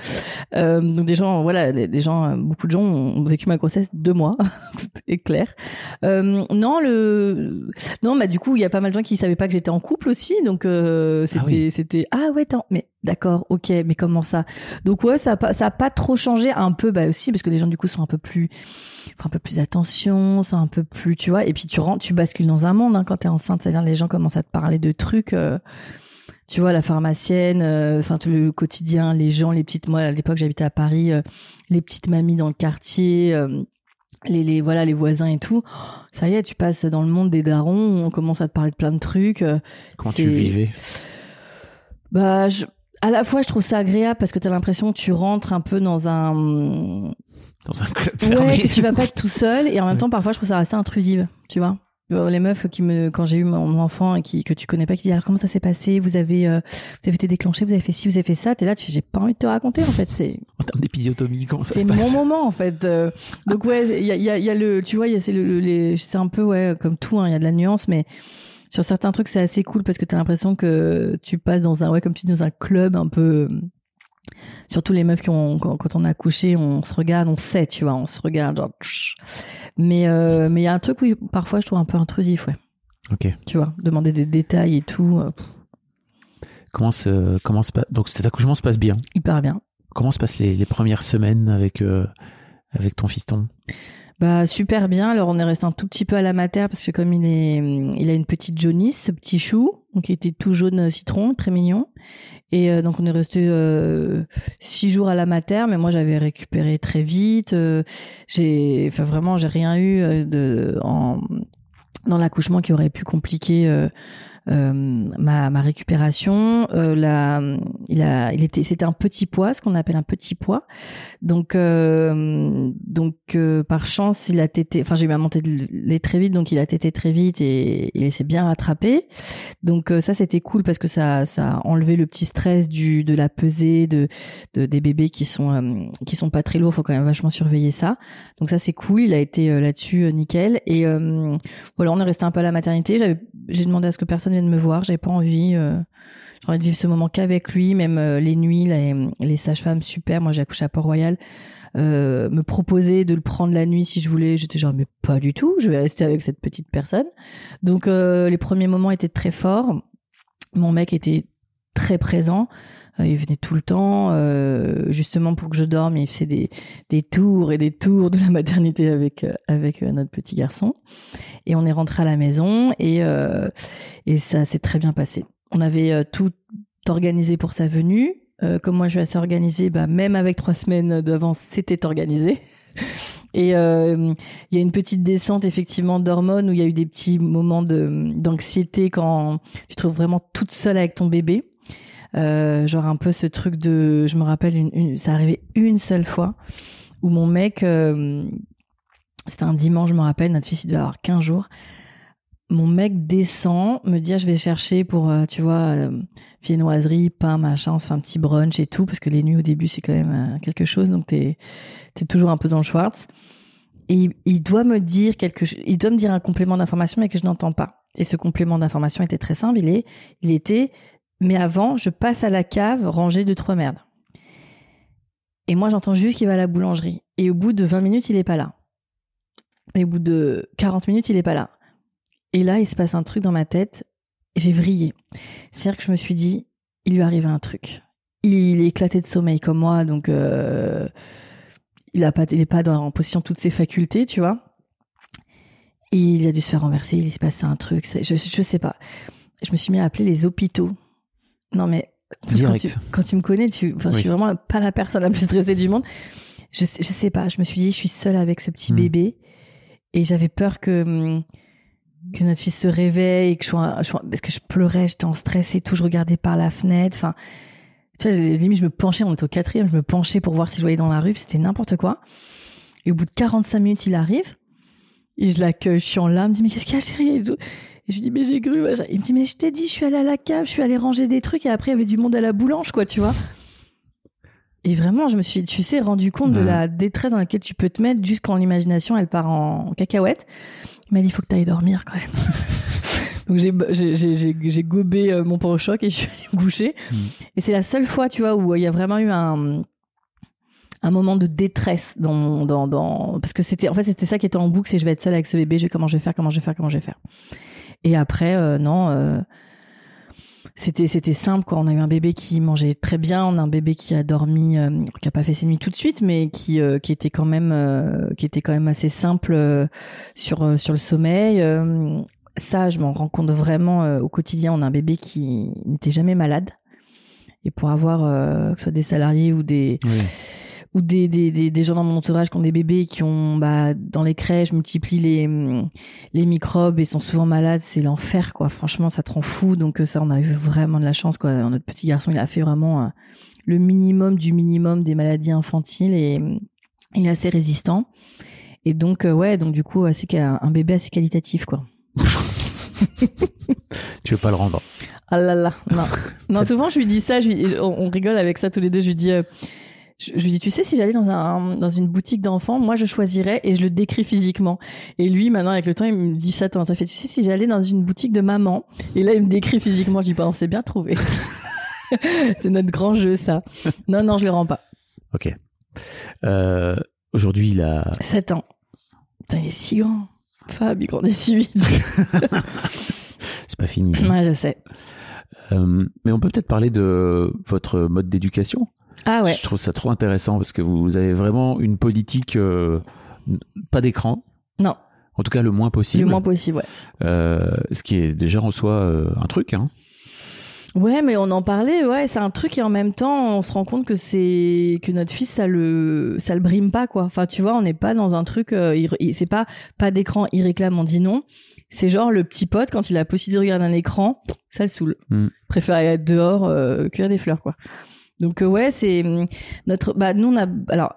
[SPEAKER 1] Euh, donc des gens, voilà, des, des gens, euh, beaucoup de gens ont vécu ma grossesse deux mois. (laughs) C'était clair. Euh, non, le, non, bah du coup, il y a pas mal de gens qui savaient pas que j'étais en couple aussi. Donc euh, c'était,
[SPEAKER 4] Ah oui.
[SPEAKER 1] c'était, ah ouais, attends, mais d'accord, ok, mais comment ça? Donc ouais, ça a pas, ça a pas trop changé, un peu, bah aussi parce que les gens du coup sont un peu plus, font un peu plus attention, sont un peu plus, tu vois. Et puis tu rentres, tu bascules dans un monde hein, quand t'es enceinte, c'est-à-dire les gens commencent à te parler de trucs. euh, tu vois la pharmacienne, euh, enfin tout le quotidien, les gens, les petites. Moi à l'époque j'habitais à Paris, euh, les petites mamies dans le quartier. euh, les, les voilà les voisins et tout ça y est tu passes dans le monde des darons on commence à te parler de plein de trucs euh,
[SPEAKER 4] Comment
[SPEAKER 1] C'est-
[SPEAKER 4] tu vivais?
[SPEAKER 1] Bah, je, à la fois, je trouve ça agréable parce que t'as l'impression que tu rentres un peu dans un,
[SPEAKER 4] dans un club fermé
[SPEAKER 1] ouais, que tu vas pas être tout seul. Et en même temps, parfois, je trouve ça assez intrusive, tu vois. Euh, Les meufs qui me, quand j'ai eu mon enfant et qui, que tu connais pas, qui disent alors comment ça s'est passé, vous avez, euh, vous avez été déclenché, vous avez fait ci, vous avez fait ça, t'es là, tu j'ai pas envie de te raconter, en fait, c'est,
[SPEAKER 4] En termes d'épisiotomie, comment ça
[SPEAKER 1] c'est
[SPEAKER 4] se
[SPEAKER 1] mon
[SPEAKER 4] passe
[SPEAKER 1] moment en fait. Euh, donc ouais, il y a, il y, a, y a le, tu vois, il y a c'est le, le- les, c'est un peu ouais comme tout, hein, il y a de la nuance, mais sur certains trucs c'est assez cool parce que t'as l'impression que tu passes dans un ouais comme tu dis dans un club un peu. euh, Surtout les meufs qui ont quand, on a accouché, on se regarde, on sait, tu vois, on se regarde genre. Mais euh, mais il y a un truc oui parfois je trouve un peu intrusif, ouais.
[SPEAKER 4] Ok.
[SPEAKER 1] Tu vois, demander des détails et tout, euh,
[SPEAKER 4] Comment se, comment se passe Donc cet accouchement se passe bien?
[SPEAKER 1] hyper bien.
[SPEAKER 4] Comment se passent les, les premières semaines avec, euh, avec ton fiston?
[SPEAKER 1] Bah super bien. Alors on est resté un tout petit peu à la mater parce que comme il est, il a une petite jaunisse, ce petit chou, donc il était tout jaune euh, citron, très mignon. Et euh, donc on est resté euh, six jours à la mater, mais moi j'avais récupéré très vite. euh, j'ai, enfin vraiment j'ai rien eu euh, de en dans l'accouchement qui aurait pu compliquer euh, ma, ma récupération. Euh, la, il a, il était, c'était un petit poids, ce qu'on appelle un petit poids. Donc, euh, donc euh, par chance, il a tété. Enfin, j'ai eu ma montée de lait très vite, donc il a tété très vite et il s'est bien rattrapé. Donc euh, ça, c'était cool parce que ça, ça a enlevé le petit stress du de la pesée de, de des bébés qui sont euh, qui sont pas très lourds. Faut quand même vachement surveiller ça. Donc ça, c'est cool. Il a été euh, là-dessus euh, nickel. Et euh, voilà, on est resté un peu à la maternité. J'ai demandé à ce que personne de me voir. J'avais pas envie. J'ai envie de vivre ce moment qu'avec lui. Même euh, les nuits, les, les sages-femmes, super. Moi, j'ai accouché à Port-Royal. Euh, me proposer de le prendre la nuit si je voulais. J'étais genre, mais pas du tout. Je vais rester avec cette petite personne. Donc, euh, les premiers moments étaient très forts. Mon mec était très présent. Euh, il venait tout le temps, euh, justement pour que je dorme. Il faisait des, des tours et des tours de la maternité avec euh, avec notre petit garçon. Et on est rentré à la maison et et ça s'est très bien passé. On avait tout organisé pour sa venue. Comme moi je suis assez organisée, bah, même avec trois semaines d'avance, c'était organisé. (laughs) Et il y a une petite descente effectivement d'hormones où il y a eu des petits moments d'anxiété quand tu te trouves vraiment toute seule avec ton bébé. Euh, genre un peu ce truc de, je me rappelle, ça arrivait une seule fois où mon mec, euh, c'était un dimanche, je me rappelle, notre fils il devait avoir 15 jours. Mon mec descend, me dit ah, je vais chercher pour, euh, tu vois, viennoiserie, pain, machin, on se fait un petit brunch et tout, parce que les nuits au début c'est quand même quelque chose, donc t'es es toujours un peu dans le Schwartz. Et il, il doit me dire quelque il doit me dire un complément d'information mais que je n'entends pas. Et ce complément d'information était très simple, il est, il était, mais avant, je passe à la cave ranger deux trois merdes. Et moi, j'entends juste qu'il va à la boulangerie. Et au bout de 20 minutes, il est pas là. Et au bout de 40 minutes, il est pas là. Et là, il se passe un truc dans ma tête. J'ai vrillé. C'est-à-dire que je me suis dit, il lui arrive un truc. Il est éclaté de sommeil comme moi, donc euh, il a pas, dans, en position de toutes ses facultés, tu vois. Il a dû se faire renverser. Il s'est passé un truc. Je, je sais pas. Je me suis mis à appeler les hôpitaux. Non mais quand, tu, quand tu me connais, tu, enfin, je
[SPEAKER 4] Oui.
[SPEAKER 1] suis vraiment pas la personne la plus stressée du monde. Je, sais- je sais pas. Je me suis dit, je suis seule avec ce petit
[SPEAKER 4] Hmm.
[SPEAKER 1] bébé et j'avais peur que que notre fils se réveille et que je sois, je sois- parce que je pleurais, j'étais en stress et tout. Je regardais par la fenêtre. Enfin, tu vois, limite je me penchais. On était au quatrième. Je me penchais pour voir si je voyais dans la rue. C'était n'importe quoi. Et au bout de 45 minutes, il arrive. Et je l'accueille, je suis en larmes. Me dit, mais qu'est-ce qu'il y a, chérie et, je lui dis, mais j'ai cru. machin. Il me dit, mais je t'ai dit, je suis allée à la cave, je suis allée ranger des trucs. Et après, il y avait du monde à la boulange, quoi, tu vois. Et vraiment, je me suis, tu sais, rendu compte de la détresse dans laquelle tu peux te mettre juste quand l'imagination, elle part en cacahuète. Il m'a dit, il faut que tu ailles dormir quand même. (laughs) Donc j'ai gobé euh, mon choc et je suis allée me coucher.
[SPEAKER 4] Mm.
[SPEAKER 1] Et c'est la seule fois, tu vois, où il y a vraiment eu un un moment de détresse dans mon- dans dans parce que c'était en fait c'était ça qui était en boucle, c'est je vais être seule avec ce bébé, je vais comment je vais faire, comment je vais faire, comment je vais faire. Et après euh, non euh, c'était simple quoi. On a eu un bébé qui mangeait très bien, on a un bébé qui a dormi, euh, qui a pas fait ses nuits tout de suite, mais qui qui était quand même qui était quand même assez simple sur sur le sommeil. Ça, je m'en rends compte vraiment au quotidien. On a un bébé qui n'était jamais malade. Et pour avoir que ce soit des salariés ou des. Ou des, des, des, des gens dans mon entourage qui ont des bébés et qui ont bah, dans les crèches multiplient les les microbes et sont souvent malades, c'est l'enfer quoi. Franchement, ça te rend fou. Donc euh, ça, on a eu vraiment de la chance quoi. Notre petit garçon, il a fait vraiment euh, le minimum du minimum des maladies infantiles et il est assez résistant. Et donc euh, ouais, donc du coup, c'est un bébé assez qualitatif quoi. (laughs)
[SPEAKER 4] Tu veux pas le rendre.
[SPEAKER 1] Ah là là, non. (laughs) non, souvent je lui dis ça, je lui- on, on rigole avec ça tous les deux. Je lui dis, euh, je, je lui dis, tu sais, si j'allais dans un dans une boutique d'enfants, moi je choisirais et je le décris physiquement. Et lui, maintenant avec le temps, il me dit ça. T'as fait, tu sais, si j'allais dans une boutique de maman, et là il me décrit physiquement, je dis, bah on s'est bien trouvé. (laughs) C'est notre grand jeu ça. Non non, je le rends pas.
[SPEAKER 4] Ok. Euh, Aujourd'hui, il a.
[SPEAKER 1] 7 ans. Putain, il est si grand. Fab, il grandit si vite. (laughs)
[SPEAKER 4] C'est pas fini.
[SPEAKER 1] ouais, je sais.
[SPEAKER 4] Euh, mais on peut peut-être parler de votre mode d'éducation.
[SPEAKER 1] Ah ouais.
[SPEAKER 4] Je trouve ça trop intéressant parce que vous avez vraiment une politique euh, pas d'écran.
[SPEAKER 1] Non,
[SPEAKER 4] En tout cas, le moins possible.
[SPEAKER 1] le moins possible, ouais.
[SPEAKER 4] Euh, ce qui est déjà en soi euh, un truc. Hein.
[SPEAKER 1] Ouais, mais on en parlait, ouais, c'est un truc et en même temps, on se rend compte que c'est que notre fils ça le ça le brime pas quoi. Enfin, tu vois, on n'est pas dans un truc euh, il- c'est pas pas d'écran, il réclame, on dit non. C'est genre le petit pote quand il a la possibilité de regarder un écran, ça le saoule.
[SPEAKER 4] Mm.
[SPEAKER 1] Préfère être dehors euh, cueillir des fleurs quoi. Donc euh, ouais, c'est hum, notre bah nous on a alors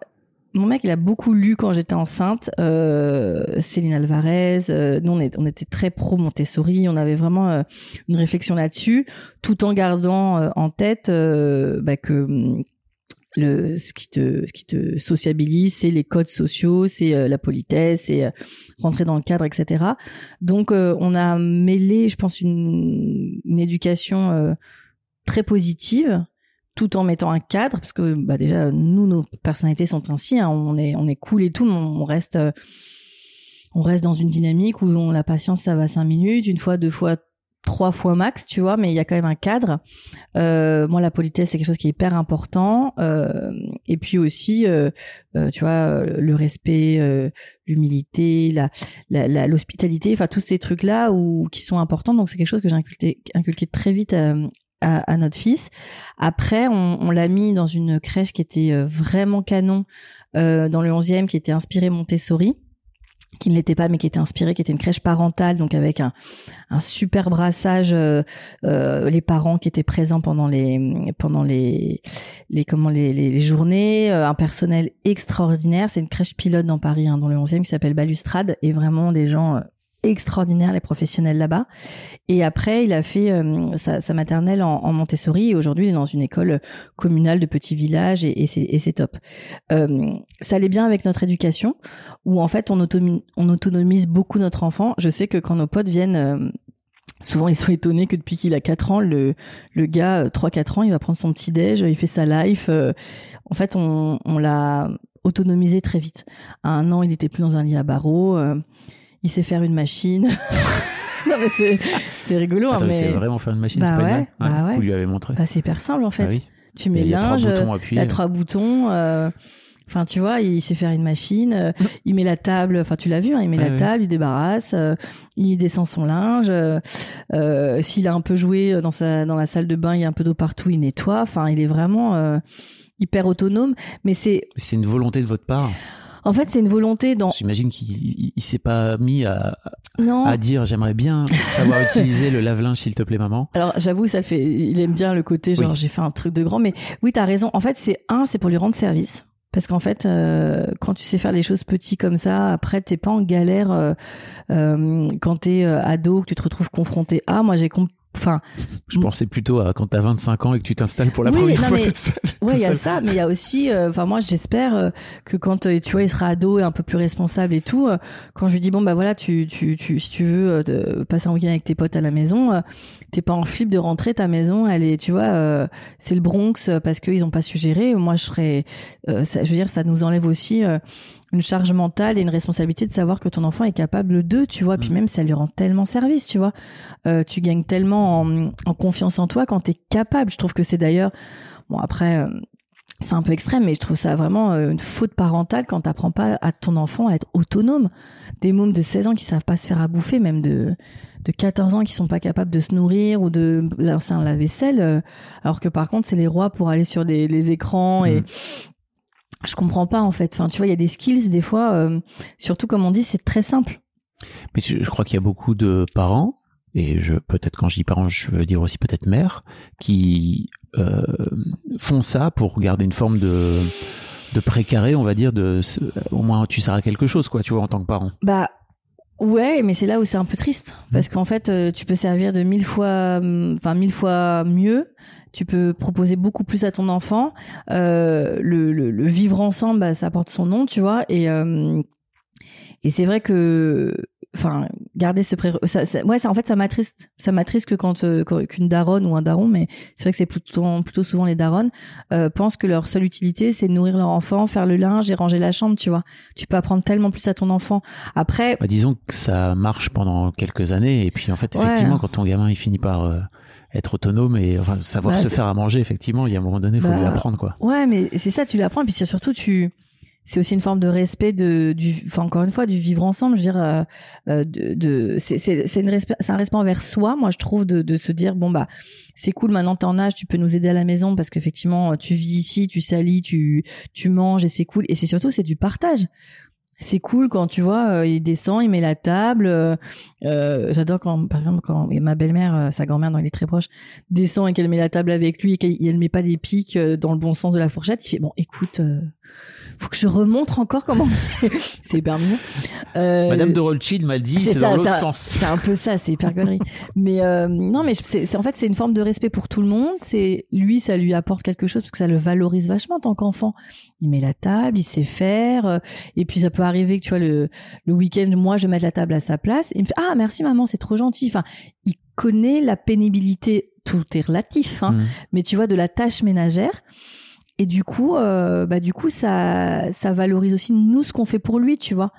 [SPEAKER 1] mon mec, il a beaucoup lu quand j'étais enceinte. Euh, Céline Alvarez. euh, nous, on, est- on était très pro Montessori. On avait vraiment euh, une réflexion là-dessus, tout en gardant euh, en tête bah, que hum, le ce qui te ce qui te sociabilise c'est les codes sociaux c'est la politesse c'est rentrer dans le cadre etc donc on a mêlé je pense une, une éducation très positive tout en mettant un cadre parce que bah déjà nous nos personnalités sont ainsi hein, on est on est cool et tout mais on reste on reste dans une dynamique où la patience ça va cinq minutes une fois deux fois trois fois max, tu vois, mais il y a quand même un cadre. Euh, moi, la politesse, c'est quelque chose qui est hyper important. Euh, et puis aussi, euh, euh tu vois, le respect, euh, l'humilité, la, l'hospitalité, enfin tous ces trucs-là où qui sont importants. Donc c'est quelque chose que j'ai inculqué, inculqué très vite euh, à, à, notre fils. Après, on, on l'a mis dans une crèche qui était vraiment canon dans le 11e, qui était inspirée Montessori qui ne l'était pas mais qui était inspiré, qui était une crèche parentale, donc avec un, un super brassage, euh, euh, les parents qui étaient présents pendant les pendant les les comment les, les, journées, euh, un personnel extraordinaire. C'est une crèche pilote dans Paris, hein, dans le 11e, qui s'appelle Balustrade, et vraiment des gens euh, extraordinaire les professionnels là-bas. Et après, il a fait euh, sa, maternelle en, Montessori et aujourd'hui, il est dans une école communale de petits villages et, c'est top. Euh, ça allait bien avec notre éducation où en fait, on, autonomise, on autonomise beaucoup notre enfant. Je sais que quand nos potes viennent... Euh, souvent, ils sont étonnés que depuis qu'il a 4 ans, le, le gars, 3-4 ans, il va prendre son petit déj, il fait sa life. en fait, on, on l'a autonomisé très vite. À un an, il était plus dans un lit à barreaux il sait faire une machine. (laughs) non mais c'est c'est rigolo hein,
[SPEAKER 4] Attends,
[SPEAKER 1] mais
[SPEAKER 4] il sait vraiment faire une machine
[SPEAKER 1] bah
[SPEAKER 4] c'est pas
[SPEAKER 1] ouais,
[SPEAKER 4] blague
[SPEAKER 1] bah ouais.
[SPEAKER 4] vous lui avez montré
[SPEAKER 1] bah, c'est hyper simple en fait
[SPEAKER 4] Ah oui.
[SPEAKER 1] tu mets
[SPEAKER 4] Il y a trois
[SPEAKER 1] linge
[SPEAKER 4] boutons appuyés.
[SPEAKER 1] il y a trois boutons euh, Enfin, tu vois, il sait faire une machine, euh, il met la table, enfin, tu l'as vu, hein, il met la table, il débarrasse, euh, il descend son linge, euh, s'il a un peu joué dans sa, dans la salle de bain, il y a un peu d'eau partout, il nettoie, enfin, il est vraiment hyper autonome, mais c'est,
[SPEAKER 4] c'est une volonté de votre part?
[SPEAKER 1] En fait, c'est une volonté dans,
[SPEAKER 4] j'imagine qu'il il, il s'est pas mis à,
[SPEAKER 1] non,
[SPEAKER 4] à dire j'aimerais bien savoir (laughs) utiliser le lave-linge s'il te plaît maman
[SPEAKER 1] Alors j'avoue, ça fait. Il aime bien le côté genre
[SPEAKER 4] Oui.
[SPEAKER 1] j'ai fait un truc de grand, mais oui, t'as raison. En fait, c'est un, c'est pour lui rendre service. Parce qu'en fait, euh, quand tu sais faire les choses petits comme ça, après t'es pas en galère euh, euh, quand t'es euh, ado, que tu te retrouves confronté à. Moi, j'ai comp- enfin,
[SPEAKER 4] je pensais plutôt à quand t'as 25 ans et que tu t'installes pour la
[SPEAKER 1] Oui,
[SPEAKER 4] première
[SPEAKER 1] non,
[SPEAKER 4] fois
[SPEAKER 1] mais-
[SPEAKER 4] toute seule tout
[SPEAKER 1] il y a ça, mais il y a aussi, euh, enfin moi j'espère euh, que quand euh, tu vois il sera ado et un peu plus responsable et tout, quand je lui dis bon bah voilà tu tu tu si tu veux de- passer un week-end avec tes potes à la maison, t'es pas en flip de rentrer ta maison, elle est tu vois c'est le Bronx parce qu'ils ont pas su gérer. Moi je serais, ça, je veux dire ça nous enlève aussi une charge mentale et une responsabilité de savoir que ton enfant est capable de, tu vois. Puis
[SPEAKER 4] Mm.
[SPEAKER 1] même ça lui rend tellement service, tu vois. Euh, tu gagnes tellement en, en confiance en toi quand t'es capable. Je trouve que c'est d'ailleurs bon après. euh, c'est un peu extrême, mais je trouve ça vraiment euh, une faute parentale quand t'apprends pas à ton enfant à être autonome. Des mômes de 16 ans qui savent pas se faire à bouffer, même de de 14 ans qui sont pas capables de se nourrir ou de lancer un lave-vaisselle, euh, alors que par contre c'est les rois pour aller sur les, les écrans et
[SPEAKER 4] Mhm.
[SPEAKER 1] Je comprends pas en fait. Enfin, tu vois, il y a des skills des fois, euh, surtout comme on dit, c'est très simple.
[SPEAKER 4] Mais je, je crois qu'il y a beaucoup de parents, et je peut-être quand je dis parents, je veux dire aussi peut-être mères, qui euh, font ça pour garder une forme de de précaré, on va dire, de au moins tu sers à quelque chose, quoi, tu vois, en tant que parent.
[SPEAKER 1] Bah ouais, mais c'est là où c'est un peu triste parce qu'en fait, euh, tu peux servir de mille fois, hum, enfin mille fois mieux. Tu peux proposer beaucoup plus à ton enfant. Euh, le, le, le vivre ensemble, bah, ça porte son nom, tu vois. Et euh, et c'est vrai que, enfin, garder ce pré, ça, ça- ouais, ça en fait, ça m'attriste. Ça m'attriste que quand euh, qu'une daronne ou un daron, mais c'est vrai que c'est plutôt plutôt souvent les daronnes euh, pensent que leur seule utilité c'est de nourrir leur enfant, faire le linge et ranger la chambre, tu vois. Tu peux apprendre tellement plus à ton enfant. Après,
[SPEAKER 4] Bah, disons que ça marche pendant quelques années, et puis en fait,
[SPEAKER 1] Ouais.
[SPEAKER 4] effectivement, quand ton gamin il finit par euh, être autonome et enfin, savoir
[SPEAKER 1] Bah,
[SPEAKER 4] se faire à manger, effectivement, il y a un moment donné, il faut
[SPEAKER 1] Bah,
[SPEAKER 4] lui apprendre, quoi.
[SPEAKER 1] Ouais, mais c'est ça, tu l'apprends. Et puis surtout, tu, c'est aussi une forme de respect de, du, enfin encore une fois, du vivre ensemble. Je veux dire, euh, euh, de, de c'est, c'est, respect, c'est un respect envers soi. Moi, je trouve de, de se dire bon bah, c'est cool. Maintenant, t'es en âge, tu peux nous aider à la maison parce qu'effectivement, tu vis ici, tu salis, tu, tu manges et c'est cool. Et c'est surtout, c'est du partage. C'est cool quand tu vois, euh, il descend, il met la table. euh, euh, J'adore quand, par exemple, quand ma belle-mère, sa grand-mère, dont il est très proche, descend et qu'elle met la table avec lui et qu'elle elle met pas des pics dans le bon sens de la fourchette, il fait bon, écoute, faut que je remontre encore comment. (laughs) c'est hyper mignon.
[SPEAKER 4] Euh, Madame de Rothschild m'a dit, c'est dans l'autre sens.
[SPEAKER 1] C'est un peu ça, c'est hyper connerie. mais euh, non, mais c'est en fait c'est une forme de respect pour tout le monde. C'est lui, ça lui apporte quelque chose parce que ça le valorise vachement en tant qu'enfant. Il met la table, il sait faire. Euh, et puis ça peut arriver que tu vois le le week-end, moi je mets la table à sa place. il me fait ah merci maman, c'est trop gentil. Enfin, il connaît la pénibilité. Tout est relatif, hein, mmh. mais tu vois de la tâche ménagère. Et du coup, euh, bah du coup, ça, ça valorise aussi nous ce qu'on fait pour lui, tu vois.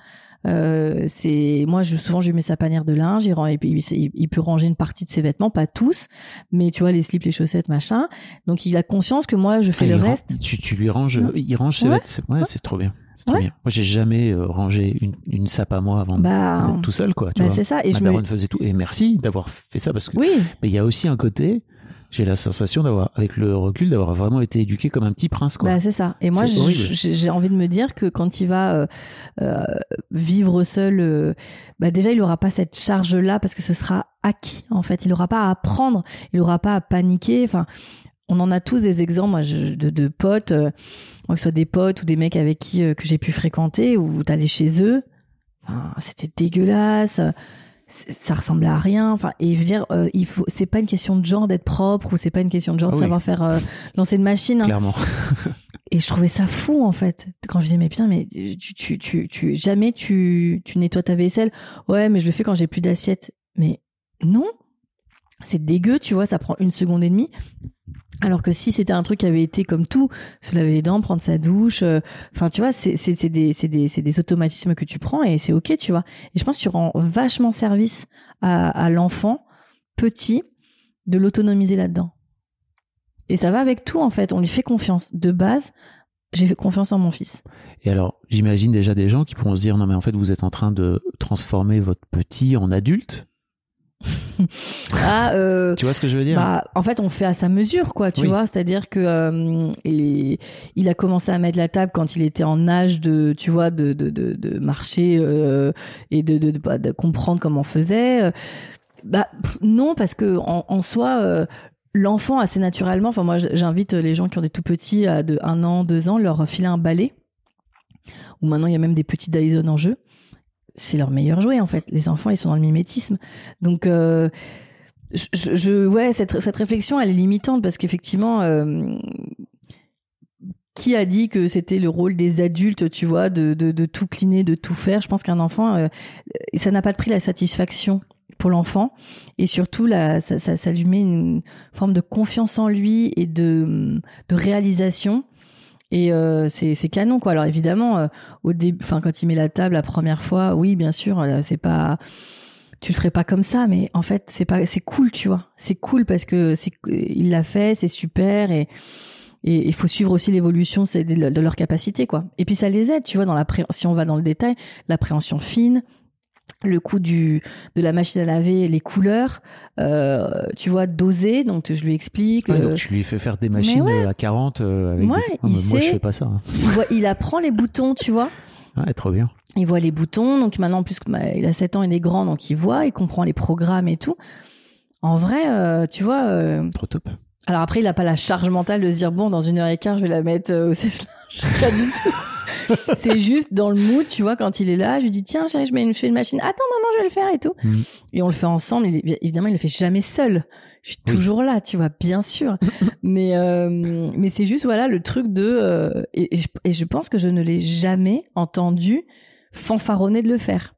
[SPEAKER 1] Euh, c'est moi je, souvent je lui mets sa panière de linge il, il, il, peut ranger une partie de ses vêtements pas tous mais tu vois les slips les chaussettes machin donc il a conscience que moi je fais ah, le reste
[SPEAKER 4] tu, tu lui ranges il range ses vêtements ouais, c'est trop bien c'est trop bien. Moi, j'ai jamais euh, rangé une, une sape à moi avant bah, d'être tout seul, quoi.
[SPEAKER 1] bah, c'est ça.
[SPEAKER 4] Et Ma je faisait tout. Et merci d'avoir fait ça parce que.
[SPEAKER 1] Oui.
[SPEAKER 4] Mais il y a aussi un côté j'ai la sensation d'avoir, avec le recul, d'avoir vraiment été éduqué comme un petit prince. Quoi.
[SPEAKER 1] Bah, c'est ça. Et moi, j'ai envie de me dire que quand il va euh, euh, vivre seul, euh, bah déjà, il n'aura pas cette charge-là parce que ce sera acquis. En fait, il n'aura pas à apprendre, il n'aura pas à paniquer. Enfin, on en a tous des exemples moi, de, de, potes, que ce soit des potes ou des mecs avec qui que j'ai pu fréquenter, ou t'allais chez eux. Enfin, C'était dégueulasse ça ressemblait à rien. Enfin et je veux dire euh, il faut c'est pas une question de genre d'être propre ou c'est pas une question de genre de ah savoir faire euh, lancer une machine
[SPEAKER 4] hein. clairement.
[SPEAKER 1] Et je trouvais ça fou en fait. Quand je disais mais putain mais tu tu tu, tu jamais tu tu nettoies ta vaisselle. Ouais mais je le fais quand j'ai plus d'assiette. Mais non. C'est dégueu tu vois ça prend une seconde et demie alors que si c'était un truc qui avait été comme tout, se laver les dents, prendre sa douche, euh, enfin tu vois, c'est des des automatismes que tu prends et c'est ok, tu vois. Et je pense que tu rends vachement service à, à l'enfant petit de l'autonomiser là-dedans. Et ça va avec tout en fait. On lui fait confiance de base. J'ai fait confiance en mon fils.
[SPEAKER 4] Et alors, j'imagine déjà des gens qui pourront se dire non mais en fait vous êtes en train de transformer votre petit en adulte
[SPEAKER 1] ah, euh,
[SPEAKER 4] tu vois ce que je veux dire?
[SPEAKER 1] bah, En fait, on fait à sa mesure, quoi. Tu vois, c'est-à-dire que euh, il a commencé à mettre la table quand il était en âge de, tu vois, de de, de, de marcher euh, et de, de, de, bah, de, comprendre comment on faisait. Bah non, parce que en, en soi. L'enfant assez naturellement, enfin moi j'invite les gens qui ont des tout petits à de un an, deux ans, leur filer un balai. Ou maintenant il y a même des petits Dyson en jeu c'est leur meilleur jouet en fait. Les enfants, ils sont dans le mimétisme. Donc, euh, je, je, ouais, cette, cette réflexion, elle est limitante parce qu'effectivement, euh, qui a dit que c'était le rôle des adultes, tu vois, de, de, de tout cliner, de tout faire? Je pense qu'un enfant, euh, ça n'a pas pris la satisfaction pour l'enfant et surtout là, ça, ça, ça, lui met une forme de confiance en lui et de, de réalisation et euh, c'est canon quoi. Alors évidemment, euh, au début, enfin quand il met la table la première fois, oui bien sûr, euh, c'est pas tu le ferais pas comme ça, mais en fait c'est pas c'est cool tu vois. C'est cool parce que c'est il l'a fait, c'est super et et il faut suivre aussi l'évolution de, leur capacité quoi. Et puis ça les aide, tu vois, dans la si on va dans le détail, l'appréhension fine, le coup du de la machine à laver, les couleurs, euh, tu vois, doser. Donc je lui explique.
[SPEAKER 4] euh, tu lui fais faire des machines à 40 euh, avec
[SPEAKER 1] ouais,
[SPEAKER 4] il
[SPEAKER 1] moi
[SPEAKER 4] je fais pas ça. Hein.
[SPEAKER 1] Il, voit, il apprend les boutons, tu vois.
[SPEAKER 4] Ouais, trop bien.
[SPEAKER 1] Il voit les boutons, donc maintenant en plus il a 7 ans, il est grand, donc il voit, il comprend les programmes et tout. En vrai, tu vois.
[SPEAKER 4] trop top.
[SPEAKER 1] Alors après, il a pas la charge mentale de se dire bon, dans une heure et quart, je vais la mettre au (laughs) sèche-linge. Pas du tout. (laughs) c'est juste dans le mood, tu vois, quand il est là, je lui dis tiens chérie, je mets une, fais une machine. Attends maman, je vais le faire et tout. Mm. Et on le fait ensemble. évidemment, il le fait jamais seul. Je suis toujours là, tu vois, bien sûr. (laughs) mais euh, mais c'est juste voilà le truc de euh, et, je, pense que je ne l'ai jamais entendu fanfaronner de le faire.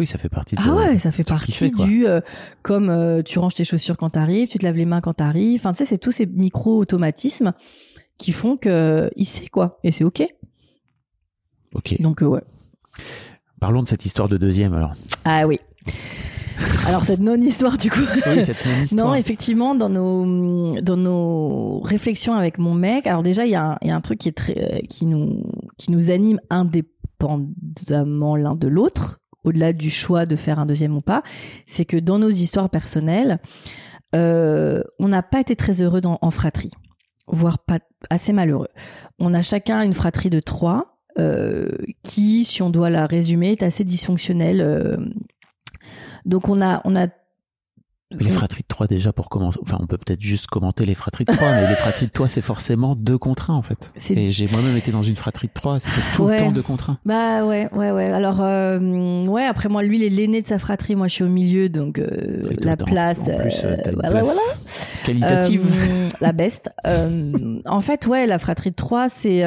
[SPEAKER 4] Oui, ça fait partie. De,
[SPEAKER 1] ah ouais, ça fait partie du euh, comme tu ranges tes chaussures quand t'arrives, tu te laves les mains quand t'arrives. Enfin, tu sais, c'est tous ces micro automatismes qui font que il sait quoi et c'est ok.
[SPEAKER 4] Ok.
[SPEAKER 1] Donc, euh, ouais.
[SPEAKER 4] Parlons de cette histoire de deuxième alors.
[SPEAKER 1] Ah oui. Alors cette non-histoire du coup.
[SPEAKER 4] Oui, cette (laughs)
[SPEAKER 1] non, effectivement, dans nos dans nos réflexions avec mon mec, alors déjà il y, a un, y a un truc qui est très qui nous qui nous anime indépendamment l'un de l'autre, au-delà du choix de faire un deuxième ou pas, c'est que dans nos histoires personnelles, euh, on n'a pas été très heureux dans, en fratrie, voire pas assez malheureux. On a chacun une fratrie de trois euh, qui, si on doit la résumer, est assez dysfonctionnelle. Euh. Donc on a, on a
[SPEAKER 4] les fratries de 3 déjà pour commencer. Enfin, on peut peut-être juste commenter les fratries de 3, mais les fratries de 3 c'est forcément deux contre un en fait. Et j'ai moi-même été dans une fratrie de 3, c'était tout
[SPEAKER 1] Ouais.
[SPEAKER 4] le temps deux contre un.
[SPEAKER 1] Bah ouais, ouais, ouais. Alors, euh, ouais, après moi, lui, il est l'aîné de sa fratrie. Moi, je suis au milieu, donc euh, la place.
[SPEAKER 4] En plus,
[SPEAKER 1] euh,
[SPEAKER 4] t'as une
[SPEAKER 1] voilà,
[SPEAKER 4] place
[SPEAKER 1] voilà.
[SPEAKER 4] qualitative.
[SPEAKER 1] Euh, la best. Euh, en fait, ouais, la fratrie de 3, c'est.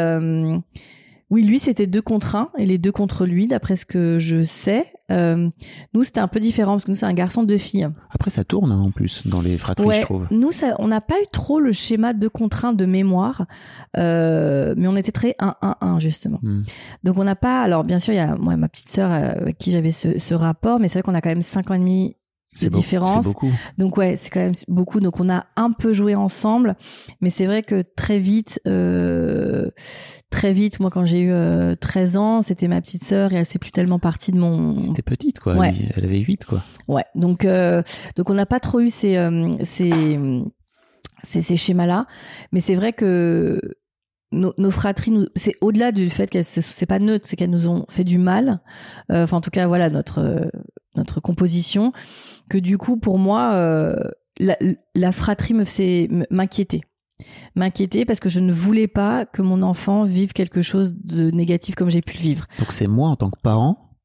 [SPEAKER 1] Oui, lui, c'était deux contre un, et les deux contre lui, d'après ce que je sais. Euh, nous, c'était un peu différent, parce que nous, c'est un garçon de deux filles.
[SPEAKER 4] Après, ça tourne hein, en plus dans les fratries,
[SPEAKER 1] Ouais,
[SPEAKER 4] je trouve.
[SPEAKER 1] nous, ça, on n'a pas eu trop le schéma de contre un de mémoire, euh, mais on était très 1-1-1, justement.
[SPEAKER 4] Hmm.
[SPEAKER 1] Donc, on n'a pas. Alors, bien sûr, il y a moi, ma petite sœur euh, avec qui j'avais ce, ce rapport, mais c'est vrai qu'on a quand même 5 ans et demi de
[SPEAKER 4] beaucoup-
[SPEAKER 1] différence.
[SPEAKER 4] Beaucoup.
[SPEAKER 1] Donc ouais, c'est quand même beaucoup. Donc on a un peu joué ensemble, mais c'est vrai que très vite, euh, très vite, moi quand j'ai eu euh, 13 ans, c'était ma petite sœur et elle s'est plus tellement partie de mon.
[SPEAKER 4] T'es petite quoi.
[SPEAKER 1] Ouais.
[SPEAKER 4] Elle avait 8 quoi.
[SPEAKER 1] Ouais. Donc euh, donc on n'a pas trop eu ces euh, ces ces, ces schémas-là, mais c'est vrai que nos, nos fratries, c'est au-delà du fait qu'elles c'est pas neutre, c'est qu'elles nous ont fait du mal. Euh, Enfin, en tout cas, voilà notre euh, notre composition. Que du coup, pour moi, euh, la, la fratrie me faisait m'inquiéter, m'inquiéter parce que je ne voulais pas que mon enfant vive quelque chose de négatif comme j'ai pu le vivre.
[SPEAKER 4] Donc c'est moi en tant que parent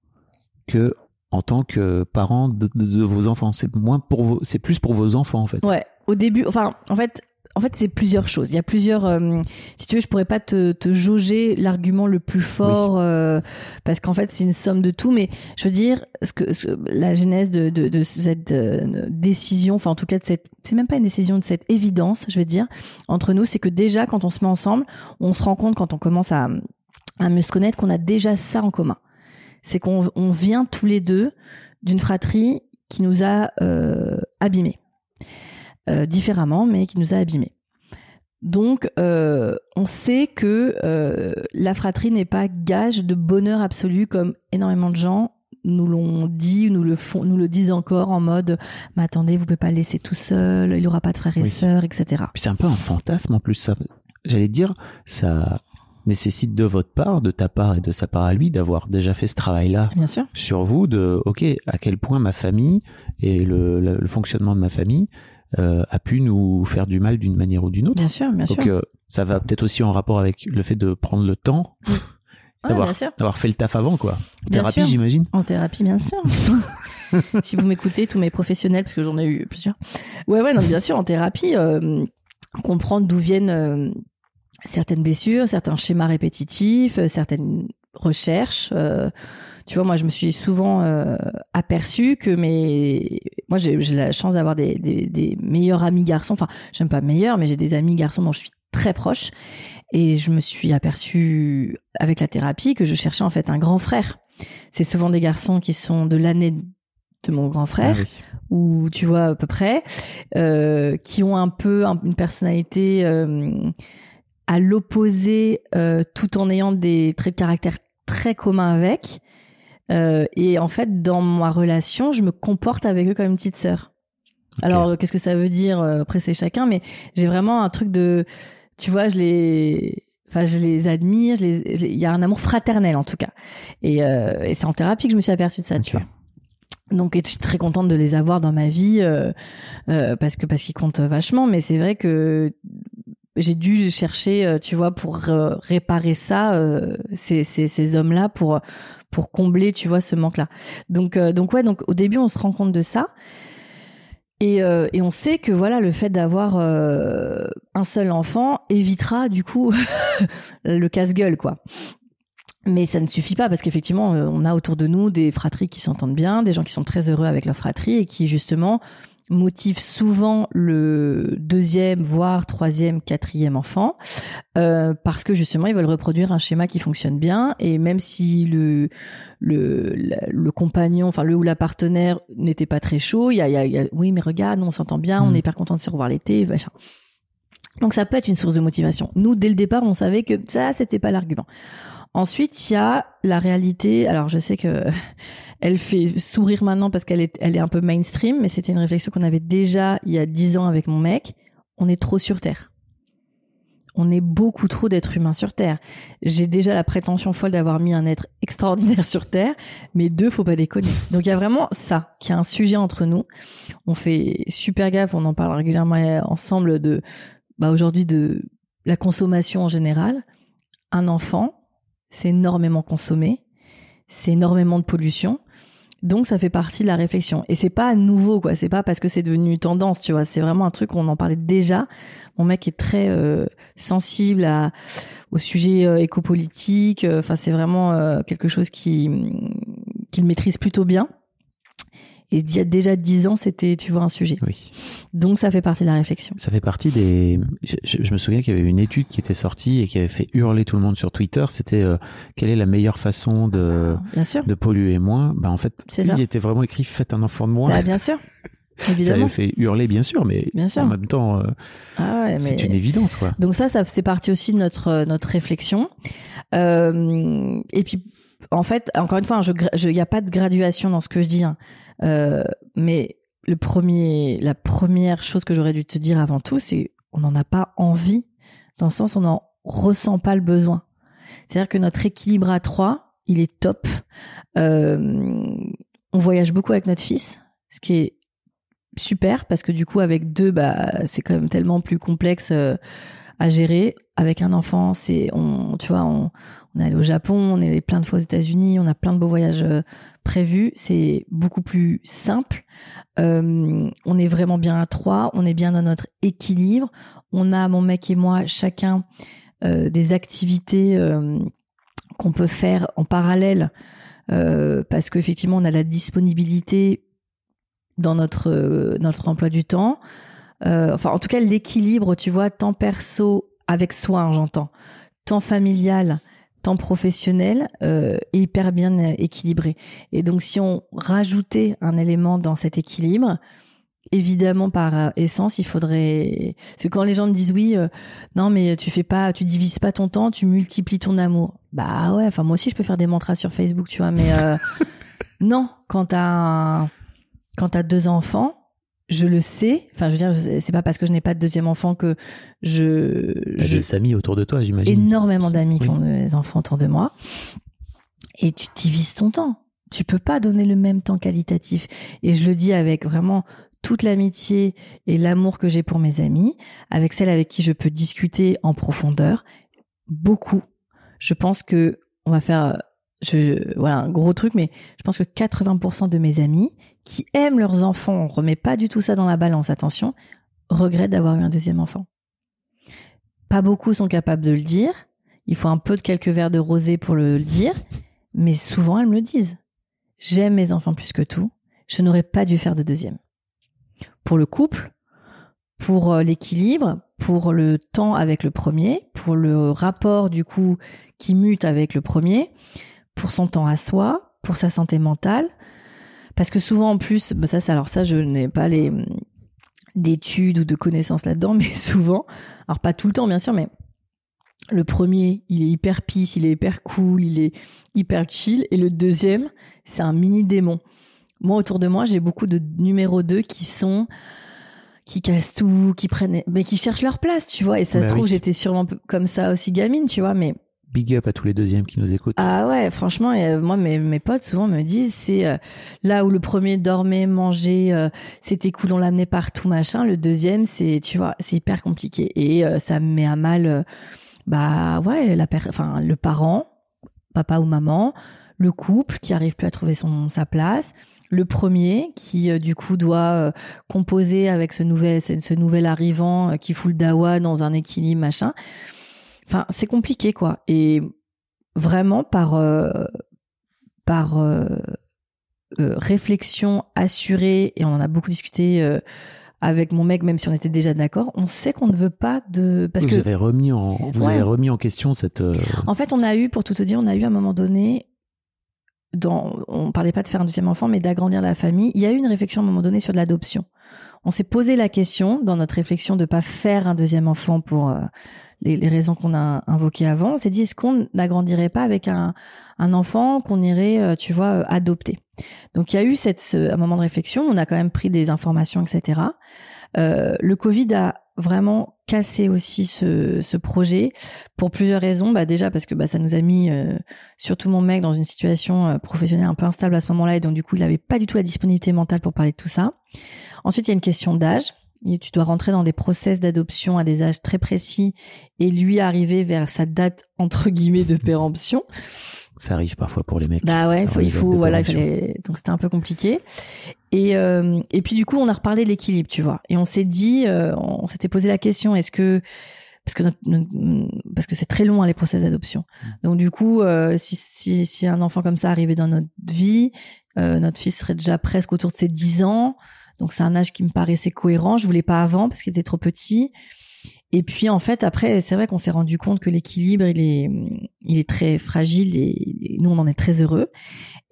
[SPEAKER 4] que en tant que parent de, de- de vos enfants. C'est moins pour vos, c'est plus pour vos enfants en fait.
[SPEAKER 1] Ouais, au début, enfin, en fait, en fait, c'est plusieurs choses. Il y a plusieurs. euh, si tu veux, je pourrais pas te, te jauger l'argument le plus fort euh, parce qu'en fait, c'est une somme de tout. Mais je veux dire, ce que ce- la genèse de, de, de cette euh, décision, enfin, en tout cas, de cette, c'est même pas une décision, de cette évidence, je veux dire, entre nous, c'est que déjà, quand on se met ensemble, on se rend compte quand on commence à à mieux se connaître qu'on a déjà ça en commun. C'est qu'on on vient tous les deux d'une fratrie qui nous a abîmés différemment, mais qui nous a abîmés. Donc, euh, on sait que euh, la fratrie n'est pas gage de bonheur absolu comme énormément de gens nous l'ont dit, nous le font, nous le disent encore en mode, mais attendez, vous pouvez pas le laisser tout seul, il aura pas de frères et
[SPEAKER 4] Oui.
[SPEAKER 1] sœurs, etc.
[SPEAKER 4] Puis c'est un peu un fantasme en plus. Ça, j'allais dire, ça nécessite de votre part, de ta part et de sa part à lui, d'avoir déjà fait ce travail-là
[SPEAKER 1] Bien sûr.
[SPEAKER 4] sur vous de ok à quel point ma famille et le, le- le fonctionnement de ma famille euh, a pu nous faire du mal d'une manière ou d'une autre.
[SPEAKER 1] Bien sûr, bien
[SPEAKER 4] Donc
[SPEAKER 1] sûr.
[SPEAKER 4] euh, ça va peut-être aussi en rapport avec le fait de prendre le temps (laughs) d'avoir fait le taf avant quoi. En
[SPEAKER 1] Bien
[SPEAKER 4] thérapie j'imagine.
[SPEAKER 1] En thérapie, bien sûr. (laughs) si vous m'écoutez, tous mes professionnels, parce que j'en ai eu plusieurs. Ouais, ouais, non, bien sûr, en thérapie, euh, comprendre d'où viennent certaines blessures, certains schémas répétitifs, certaines recherches. Tu vois, moi, je me suis souvent euh, aperçue que mes... Moi, j'ai la chance d'avoir des, des, des meilleurs amis garçons. Enfin, j'aime pas meilleurs, mais j'ai des amis garçons dont je suis très proche. Et je me suis aperçue avec la thérapie que je cherchais en fait un grand frère. C'est souvent des garçons qui sont de l'année de mon grand frère,
[SPEAKER 4] Ah oui.
[SPEAKER 1] ou tu vois à peu près, euh, qui ont un peu un- une personnalité euh, à l'opposé, euh, tout en ayant des traits de caractère très communs avec. Euh, et en fait, dans ma relation, je me comporte avec eux comme une petite sœur. Alors, qu'est-ce que ça veut dire euh, Après, c'est chacun, mais j'ai vraiment un truc de, tu vois, je les, enfin, je les admire. je les- je les- Il y a un amour fraternel en tout cas. Et, euh, et c'est en thérapie que je me suis aperçue de ça, tu vois. Donc, et je suis très contente de les avoir dans ma vie euh, euh, parce que parce qu'ils comptent vachement. Mais c'est vrai que j'ai dû chercher, euh, tu vois, pour euh, réparer ça, euh, ces, ces, ces hommes-là, pour pour combler, tu vois, ce manque-là. Donc euh, donc ouais, donc au début on se rend compte de ça. Et, euh, et on sait que voilà le fait d'avoir euh, un seul enfant évitera du coup (laughs) le casse-gueule quoi. Mais ça ne suffit pas parce qu'effectivement on a autour de nous des fratries qui s'entendent bien, des gens qui sont très heureux avec leur fratrie et qui justement motivent souvent le deuxième voire troisième quatrième enfant euh, parce que justement ils veulent reproduire un schéma qui fonctionne bien et même si le le, le, le compagnon, enfin le ou la partenaire n'était pas très chaud. Il y a, y a- y a- oui, mais regarde, on s'entend bien, on
[SPEAKER 4] Mm.
[SPEAKER 1] est hyper content de se revoir l'été, machin. Donc ça peut être une source de motivation. Nous, dès le départ, on savait que ça, c'était pas l'argument. Ensuite, il y a la réalité. Alors, je sais que (laughs) elle fait sourire maintenant parce qu'elle est, elle est un peu mainstream, mais c'était une réflexion qu'on avait déjà il y a dix ans avec mon mec. On est trop sur Terre. on est beaucoup trop d'êtres humains sur Terre. J'ai déjà la prétention folle d'avoir mis un être extraordinaire (laughs) sur Terre, mais deux, faut pas déconner. Donc il y a vraiment ça qui est un sujet entre nous. On fait super gaffe, on en parle régulièrement ensemble de, bah aujourd'hui de la consommation en général. Un enfant, c'est énormément consommé, c'est énormément de pollution. Donc ça fait partie de la réflexion et c'est pas nouveau quoi, c'est pas parce que c'est devenu tendance, tu vois, c'est vraiment un truc on en parlait déjà. Mon mec est très euh, sensible au sujet euh, écopolitique, enfin c'est vraiment euh, quelque chose qui qu'il maîtrise plutôt bien. Et il y a déjà dix ans, c'était, tu vois, un sujet.
[SPEAKER 4] Oui.
[SPEAKER 1] Donc, ça fait partie de la réflexion.
[SPEAKER 4] Ça fait partie des. Je, me souviens qu'il y avait une étude qui était sortie et qui avait fait hurler tout le monde sur Twitter. C'était euh, quelle est la meilleure façon de
[SPEAKER 1] bien sûr.
[SPEAKER 4] de polluer moins? Bah en fait, il était vraiment écrit faites un enfant de moins.
[SPEAKER 1] Bah, bien sûr. Évidemment. (laughs)
[SPEAKER 4] Ça avait fait hurler, bien sûr, mais
[SPEAKER 1] bien sûr.
[SPEAKER 4] en même temps, euh, ah c'est une évidence, quoi.
[SPEAKER 1] Donc ça, ça c'est partie aussi de notre notre réflexion. Euh, et puis, en fait, encore une fois, il n'y a pas de graduation dans ce que je dis. Hein. Euh, mais le premier, la première chose que j'aurais dû te dire avant tout, c'est on n'en a pas envie, dans le sens on n'en ressent pas le besoin. C'est-à-dire que notre équilibre à trois, il est top. Euh, on voyage beaucoup avec notre fils, ce qui est super parce que du coup avec deux, bah c'est quand même tellement plus complexe. Euh, à gérer. Avec un enfant, c'est on, tu vois, on, on est allé au Japon, on est allé plein de fois aux États-Unis, on a plein de beaux voyages euh, prévus. C'est beaucoup plus simple. Euh, on est vraiment bien à trois, on est bien dans notre équilibre. On a mon mec et moi chacun euh, des activités qu'on peut faire en parallèle parce qu'effectivement on a la disponibilité dans notre notre emploi du temps. Enfin en tout cas l'équilibre, tu vois, temps perso avec soi, hein, j'entends, temps familial, professionnel euh, hyper bien euh, équilibré. Et donc si on rajoutait un élément dans cet équilibre, évidemment par essence il faudrait parce que quand les gens me disent oui non mais tu fais pas tu divises pas ton temps tu multiplies ton amour bah ouais enfin moi aussi je peux faire des mantras sur Facebook tu vois mais (laughs) non quand t'as quand t'as deux enfants je le sais. Enfin, je veux dire, c'est pas parce que je n'ai pas de deuxième enfant que je.
[SPEAKER 4] J'ai des amis autour de toi, j'imagine.
[SPEAKER 1] Énormément d'amis qui ont des enfants autour de moi. Et tu divises ton temps. Tu peux pas donner le même temps qualitatif. Et je le dis avec vraiment toute l'amitié et l'amour que j'ai pour mes amis, avec celles avec qui je peux discuter en profondeur. Beaucoup. Je pense que on va faire voilà, un gros truc, mais je pense que 80% de mes amis qui aiment leurs enfants, on remet pas du tout ça dans la balance, attention, regrettent d'avoir eu un deuxième enfant. Pas beaucoup sont capables de le dire. Il faut un peu de quelques verres de rosé pour le dire, mais souvent elles me le disent. J'aime mes enfants plus que tout. Je n'aurais pas dû faire de deuxième. Pour le couple, pour euh, l'équilibre, pour le temps avec le premier, pour le rapport du coup qui mute avec le premier, pour son temps à soi, pour sa santé mentale. Parce que souvent en plus, bah ça, alors ça, je n'ai pas les d'études ou de connaissances là-dedans, (laughs) mais souvent, alors pas tout le temps bien sûr, mais le premier, il est hyper peace, il est hyper cool, il est hyper chill, et le deuxième, c'est un mini démon. Moi, autour de moi, j'ai beaucoup de numéro 2 qui sont qui cassent tout, qui prennent, mais qui cherchent leur place, tu vois. Et ça se bah trouve, j'étais sûrement comme ça aussi gamine, tu vois, mais
[SPEAKER 4] Big up à tous les deuxièmes qui nous écoutent.
[SPEAKER 1] Ah ouais, franchement, moi, mes, mes potes souvent me disent, c'est euh, là où le premier dormait, mangeait, euh, c'était cool, on l'amenait partout, machin. Le deuxième, c'est, tu vois, c'est hyper compliqué. Et euh, ça me met à mal, bah ouais, la enfin, le parent, papa ou maman, le couple qui arrive plus à trouver son, sa place, le premier qui du coup doit composer avec ce nouvel, ce nouvel arrivant qui fout le dawa dans un équilibre, machin. Enfin, c'est compliqué, quoi. Et vraiment, par, euh, par euh, euh, réflexion assurée, et on en a beaucoup discuté avec mon mec, même si on était déjà d'accord, on sait qu'on ne veut pas de.
[SPEAKER 4] Parce vous que avez remis en, vous avez remis en question cette.
[SPEAKER 1] En fait, on a eu, pour tout te dire, on a eu à un moment donné. Dans, on parlait pas de faire un deuxième enfant, mais d'agrandir la famille. Il y a eu une réflexion à un moment donné sur l'adoption. On s'est posé la question dans notre réflexion de pas faire un deuxième enfant pour les, raisons qu'on a invoquées avant, on s'est dit est-ce qu'on n'agrandirait pas avec un, enfant qu'on irait, euh, tu vois, euh, adopter? Donc il y a eu cette, ce, un moment de réflexion, on a quand même pris des informations, etc. Euh, le Covid a vraiment cassé aussi ce, ce projet pour plusieurs raisons. Bah déjà parce que bah, ça nous a mis, euh, surtout mon mec, dans une situation euh, professionnelle un peu instable à ce moment-là, et donc du coup, il n'avait pas du tout la disponibilité mentale pour parler de tout ça. Ensuite, il y a une question d'âge. Tu dois rentrer dans des process d'adoption à des âges très précis et lui arriver vers sa date entre guillemets de (laughs) péremption.
[SPEAKER 4] Ça arrive parfois pour les mecs.
[SPEAKER 1] Bah ouais, faut, il faut, voilà, il fallait, donc c'était un peu compliqué. Et, euh, et puis du coup, on a reparlé de l'équilibre, tu vois. Et on s'est dit, euh, on s'était posé la question, est-ce que, parce que parce que c'est très long hein, les process d'adoption. Mmh. Donc du coup, euh, si, si, si un enfant comme ça arrivait dans notre vie, notre fils serait déjà presque autour de ses 10 ans. Donc c'est un âge qui me paraissait cohérent. Je voulais pas avant parce qu'il était trop petit. Et puis en fait après c'est vrai qu'on s'est rendu compte que l'équilibre il est il est très fragile et, nous on en est très heureux.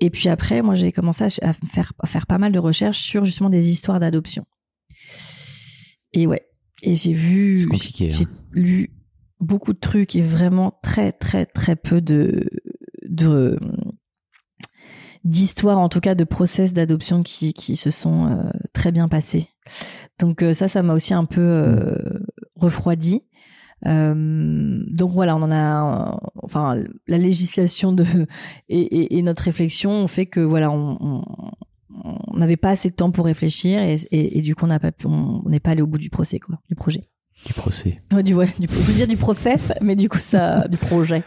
[SPEAKER 1] Et puis après moi j'ai commencé à, faire à faire pas mal de recherches sur justement des histoires d'adoption. Et ouais et j'ai vu
[SPEAKER 4] compliqué.
[SPEAKER 1] J'ai hein. lu beaucoup de trucs et vraiment très très très peu de de d'histoires, en tout cas de process d'adoption qui, qui se sont euh, très bien passés. Donc euh, ça, ça m'a aussi un peu euh, refroidi. donc voilà, on en a, enfin, la législation de et, et, notre réflexion ont fait que voilà, on n'avait pas assez de temps pour réfléchir et, et, du coup on n'a pas on n'est pas allé au bout du procès quoi, du projet.
[SPEAKER 4] Du procès.
[SPEAKER 1] Ouais, du ouais, du, je veux dire du process, mais du coup ça, du projet.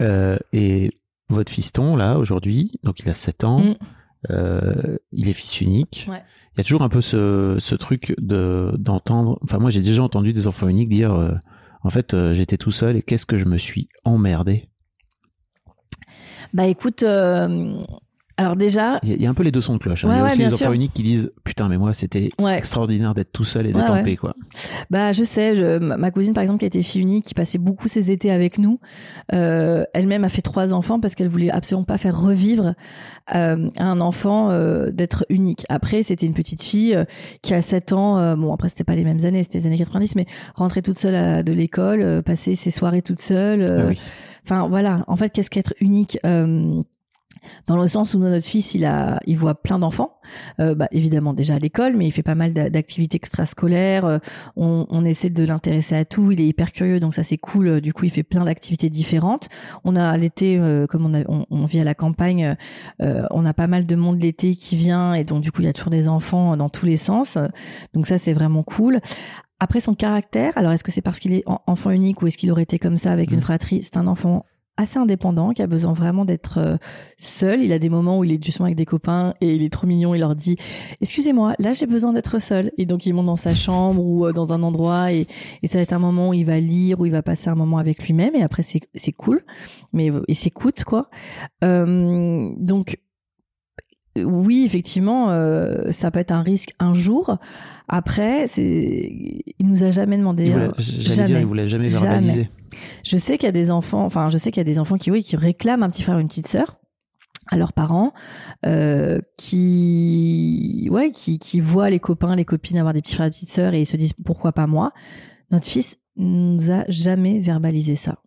[SPEAKER 4] et votre fiston, là, aujourd'hui, donc il a 7 ans, mm. Euh, il est fils unique. Ouais. Il y a toujours un peu ce, ce truc de d'entendre. Enfin, moi, j'ai déjà entendu des enfants uniques dire, euh, en fait, euh, j'étais tout seul et qu'est-ce que je me suis emmerdé.
[SPEAKER 1] Bah, écoute, alors déjà,
[SPEAKER 4] il y, a un peu les deux sons de cloche. Hein. il y a aussi les enfants uniques qui disent putain mais moi c'était extraordinaire d'être tout seul et d'être en paix quoi.
[SPEAKER 1] Bah je sais, je, ma cousine par exemple qui était fille unique, qui passait beaucoup ses étés avec nous, euh, elle-même a fait trois enfants parce qu'elle voulait absolument pas faire revivre euh, un enfant euh, d'être unique. Après c'était une petite fille qui a 7 ans, bon après c'était pas les mêmes années, c'était les années 90, mais rentrer toute seule à, de l'école, passer ses soirées toute seule. Ah enfin voilà, en fait qu'est-ce qu'être unique dans le sens où notre fils il a il voit plein d'enfants. Euh, bah, évidemment déjà à l'école mais il fait pas mal d'activités extrascolaires. Euh, on, on, essaie de l'intéresser à tout. Il est hyper curieux donc ça c'est cool. Du coup il fait plein d'activités différentes. On a l'été euh, comme on, a, on, on, vit à la campagne euh, on a pas mal de monde l'été qui vient. Et donc du coup il y a toujours des enfants dans tous les sens. Donc ça c'est vraiment cool. Après son caractère alors est-ce que c'est parce qu'il est enfant unique ou est-ce qu'il aurait été comme ça avec une mmh. fratrie? C'est un enfant assez indépendant, qui a besoin vraiment d'être euh, seul. Il a des moments où il est justement avec des copains et il est trop mignon. Il leur dit "Excusez-moi, là j'ai besoin d'être seul." Et donc il monte dans sa chambre ou euh, dans un endroit et, et, ça va être un moment où il va lire, où il va passer un moment avec lui-même. Et après c'est c'est cool, mais il s'écoute quoi. Euh, donc oui, effectivement, euh, ça peut être un risque un jour. Après, c'est, il nous a jamais demandé.
[SPEAKER 4] Il jamais. Dire, il voulait jamais verbaliser.
[SPEAKER 1] Je sais qu'il y a des enfants, enfin, je sais qu'il y a des enfants qui, oui, qui réclament un petit frère ou une petite sœur à leurs parents, euh, qui, ouais, qui, qui voient les copains, les copines avoir des petits frères et des petites sœurs et ils se disent pourquoi pas moi? Notre fils nous a jamais verbalisé ça.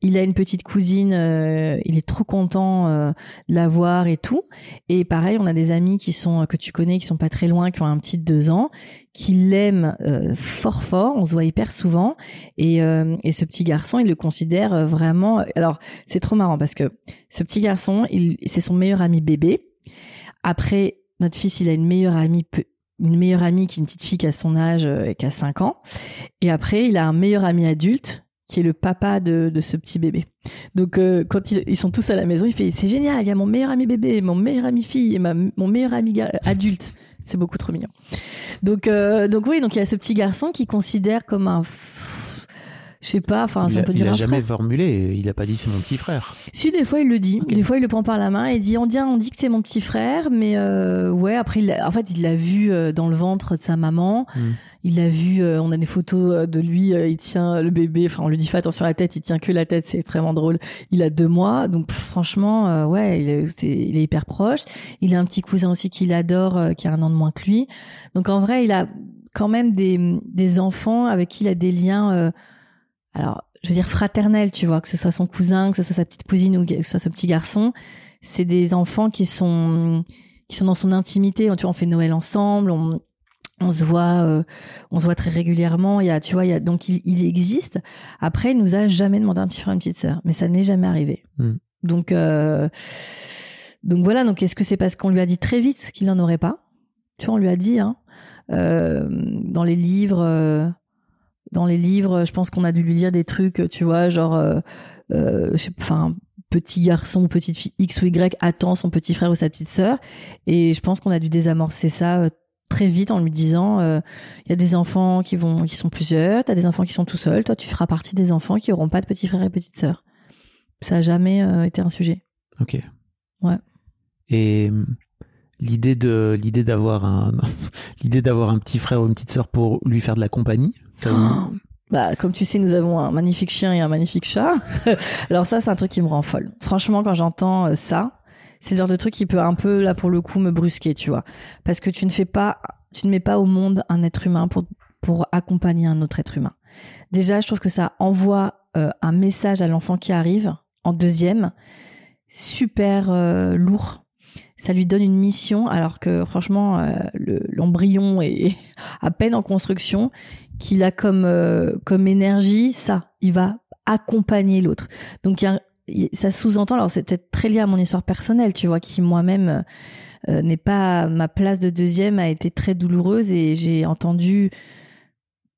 [SPEAKER 1] Il a une petite cousine, euh, il est trop content euh, de la voir et tout. Et pareil, on a des amis qui sont que tu connais, qui sont pas très loin, qui ont un petit de deux ans, qui l'aiment euh, fort fort. On se voit hyper souvent. Et, et ce petit garçon, il le considère vraiment. Alors c'est trop marrant parce que ce petit garçon, c'est son meilleur ami bébé. Après, notre fils, il a une meilleure amie une meilleure amie qui est une petite fille qui a son âge et qui a 5 ans. Et après, il a un meilleur ami adulte qui est le papa de, de ce petit bébé. Donc euh, quand ils, sont tous à la maison, il fait c'est génial, il y a mon meilleur ami bébé, mon meilleur ami fille et ma, mon meilleur ami adulte. C'est beaucoup trop mignon. Donc euh, donc oui, donc il y a ce petit garçon qui considère comme un je sais pas, enfin,
[SPEAKER 4] si
[SPEAKER 1] on peut
[SPEAKER 4] dire.
[SPEAKER 1] Il
[SPEAKER 4] a jamais formulé, il a pas dit c'est mon petit frère.
[SPEAKER 1] Si, des fois il le dit. Des fois il le prend par la main et dit on dit, on dit que c'est mon petit frère, mais euh, ouais, après, il en fait, il l'a vu dans le ventre de sa maman. Hmm. Il l'a vu, euh, on a des photos euh, de lui, euh, il tient le bébé, enfin on lui dit fais attention à la tête, il tient que la tête, c'est extrêmement drôle. Il a deux mois, donc franchement, ouais, il est, il est, hyper proche. Il a un petit cousin aussi qu'il adore, qui a un an de moins que lui. Donc en vrai, il a quand même des, des enfants avec qui il a des liens, alors je veux dire fraternels, tu vois, que ce soit son cousin, que ce soit sa petite cousine ou que ce soit ce petit garçon. C'est des enfants qui sont qui sont dans son intimité. Tu vois, on fait Noël ensemble, on, on se voit euh, on se voit très régulièrement il y a tu vois il y a donc il, il existe après il nous a jamais demandé un petit frère une petite sœur mais ça n'est jamais arrivé
[SPEAKER 4] Mm.
[SPEAKER 1] donc euh, donc voilà donc est-ce que c'est parce qu'on lui a dit très vite qu'il n'en aurait pas? Tu vois on lui a dit hein euh, dans les livres euh, dans les livres je pense qu'on a dû lui lire des trucs tu vois genre euh, euh, enfin petit garçon ou petite fille X ou Y attend son petit frère ou sa petite sœur et je pense qu'on a dû désamorcer ça euh, très vite en lui disant euh, il y a des enfants qui vont qui sont plusieurs, t'as des enfants qui sont tout seuls, toi tu feras partie des enfants qui auront pas de petit frère et petite sœur. Ça a jamais euh, été un sujet.
[SPEAKER 4] Ok.
[SPEAKER 1] Ouais.
[SPEAKER 4] Et hum, l'idée de l'idée d'avoir un (laughs) l'idée d'avoir un petit frère ou une petite sœur pour lui faire de la compagnie, ça vous-
[SPEAKER 1] Bah, comme tu sais, nous avons un magnifique chien et un magnifique chat. (laughs) Alors ça, c'est un truc qui me rend folle. Franchement, quand j'entends euh, ça, c'est le genre de truc qui peut un peu, là, pour le coup, me brusquer, tu vois. Parce que tu ne fais pas, tu ne mets pas au monde un être humain pour, pour accompagner un autre être humain. Déjà, je trouve que ça envoie euh, un message à l'enfant qui arrive, en deuxième, super euh, lourd. Ça lui donne une mission, alors que franchement, euh, le- l'embryon est (laughs) à peine en construction qu'il a comme euh, comme énergie ça il va accompagner l'autre. Donc ça sous-entend alors c'est peut-être très lié à mon histoire personnelle tu vois qui moi-même euh, n'est pas ma place de deuxième a été très douloureuse et j'ai entendu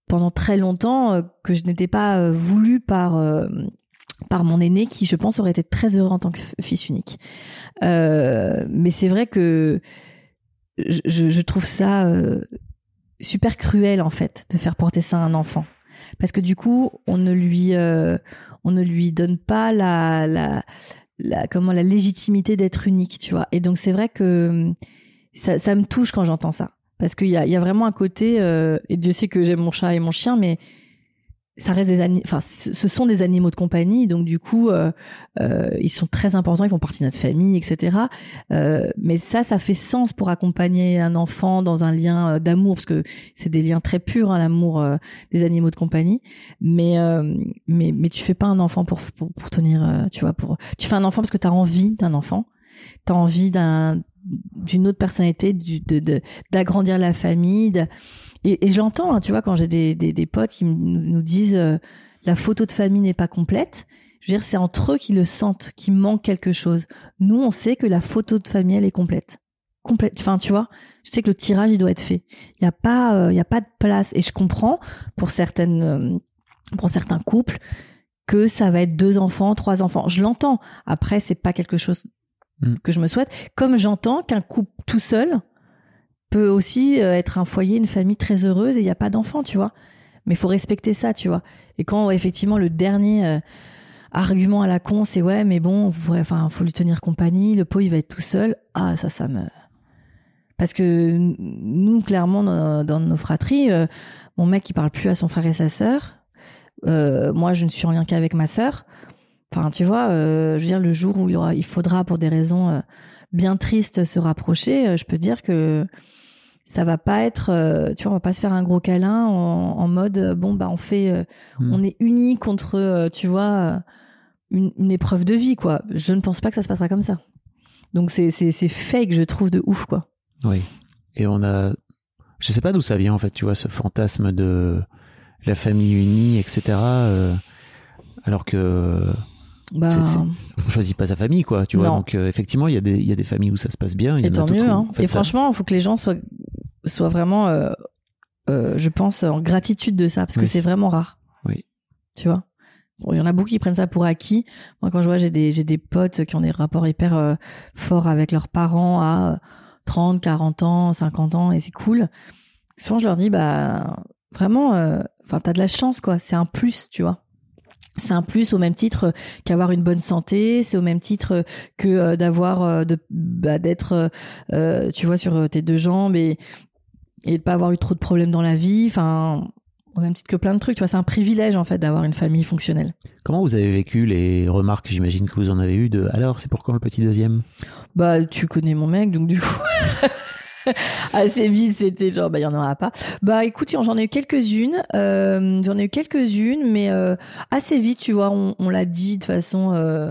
[SPEAKER 1] pendant très longtemps que je n'étais pas voulue par par mon aîné qui je pense aurait été très heureux en tant que fils unique. Euh, mais c'est vrai que je, trouve ça euh, super cruel en fait de faire porter ça à un enfant. Parce que du coup on ne lui euh, on ne lui donne pas la la, comment la légitimité d'être unique tu vois. Et donc c'est vrai que ça, me touche quand j'entends ça. Parce qu'il y a, y a vraiment un côté et Dieu sait que j'aime mon chat et mon chien mais ça reste des enfin ce sont des animaux de compagnie donc du coup euh, euh, ils sont très importants ils font partie de notre famille etc euh, mais ça ça fait sens pour accompagner un enfant dans un lien euh, d'amour parce que c'est des liens très purs hein, l'amour euh, des animaux de compagnie. Mais euh, mais mais tu fais pas un enfant pour pour, pour tenir tu vois pour tu fais un enfant parce que tu as envie d'un enfant. Tu as envie d'un d'une autre personnalité de de- d'agrandir la famille de- et, et je l'entends hein, tu vois quand j'ai des, des des potes qui nous, disent euh, la photo de famille n'est pas complète je veux dire c'est entre eux qui le sentent qu'il manque quelque chose. Nous on sait que la photo de famille elle est complète. Complète. Enfin tu vois je sais que le tirage il doit être fait. Il y a pas euh, il y a pas de place. Et je comprends pour certaines euh, pour certains couples que ça va être deux enfants trois enfants. Je l'entends. Après c'est pas quelque chose
[SPEAKER 4] Mm.
[SPEAKER 1] que je me souhaite. Comme j'entends qu'un couple tout seul peut aussi euh, être un foyer une famille très heureuse et il y a pas d'enfants tu vois. Mais il faut respecter ça tu vois. Et quand effectivement le dernier euh, argument à la con c'est ouais mais bon enfin faut lui tenir compagnie le pot il va être tout seul ah ça ça me parce que nous clairement dans, nos fratries euh, mon mec il parle plus à son frère et sa sœur. Moi je ne suis en lien qu'avec ma sœur. Enfin tu vois je veux dire le jour où il, faudra pour des raisons bien tristes se rapprocher je peux dire que ça va pas être euh, tu vois on va pas se faire un gros câlin en, en mode euh, bon bah on fait euh,
[SPEAKER 4] Hmm.
[SPEAKER 1] on est unis contre tu vois une, une épreuve de vie quoi je ne pense pas que ça se passera comme ça donc c'est c'est c'est fake je trouve de ouf quoi
[SPEAKER 4] Oui. Et on a, je sais pas d'où ça vient en fait, tu vois, ce fantasme de la famille unie, etc. euh, alors que
[SPEAKER 1] bah
[SPEAKER 4] C'est- c'est- on choisit pas sa famille, quoi, tu vois.
[SPEAKER 1] Non.
[SPEAKER 4] Donc euh, effectivement, il y a des, il y a des familles où ça se passe bien. Y
[SPEAKER 1] et tant mieux hein.
[SPEAKER 4] en fait,
[SPEAKER 1] et
[SPEAKER 4] ça-
[SPEAKER 1] franchement il faut que les gens soient soient vraiment euh, euh, je pense en gratitude de ça parce que c'est vraiment rare
[SPEAKER 4] Oui.
[SPEAKER 1] tu vois? Bon, il y en a beaucoup qui prennent ça pour acquis. Moi, quand je vois, j'ai des, j'ai des potes qui ont des rapports hyper euh, forts avec leurs parents à euh, 30, 40 ans, 50 ans, et c'est cool. Souvent, je leur dis, bah, vraiment, euh, enfin, t'as de la chance, quoi. C'est un plus, tu vois. C'est un plus au même titre qu'avoir une bonne santé, c'est au même titre que euh, d'avoir, de, bah, d'être, tu vois, sur tes deux jambes et, et de pas avoir eu trop de problèmes dans la vie. Enfin, au même titre que plein de trucs, tu vois, c'est un privilège en fait d'avoir une famille fonctionnelle.
[SPEAKER 4] Comment vous avez vécu les remarques, j'imagine que vous en avez eu de alors c'est pour quand le petit deuxième?
[SPEAKER 1] Bah, tu connais mon mec, donc du coup, (laughs) assez vite, c'était genre, bah, il y en aura pas. Bah, écoute, j'en ai eu quelques-unes, euh, j'en ai eu quelques-unes, mais euh, assez vite, tu vois, on, on l'a dit de façon, euh,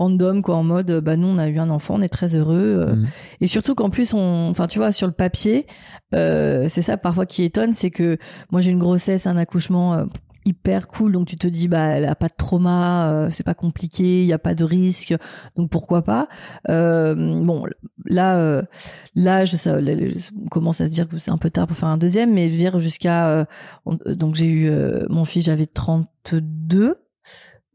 [SPEAKER 1] random quoi en mode bah nous on a eu un enfant on est très heureux euh.
[SPEAKER 4] Mm.
[SPEAKER 1] et surtout qu'en plus on enfin tu vois sur le papier euh, c'est ça parfois qui étonne c'est que moi j'ai une grossesse un accouchement euh, hyper cool donc tu te dis bah elle a pas de trauma euh, c'est pas compliqué il y a pas de risque donc pourquoi pas Euh, bon là euh, l'âge ça là, on commence à se dire que c'est un peu tard pour faire un deuxième mais je veux dire jusqu'à euh, on- donc j'ai eu euh, mon fils j'avais 32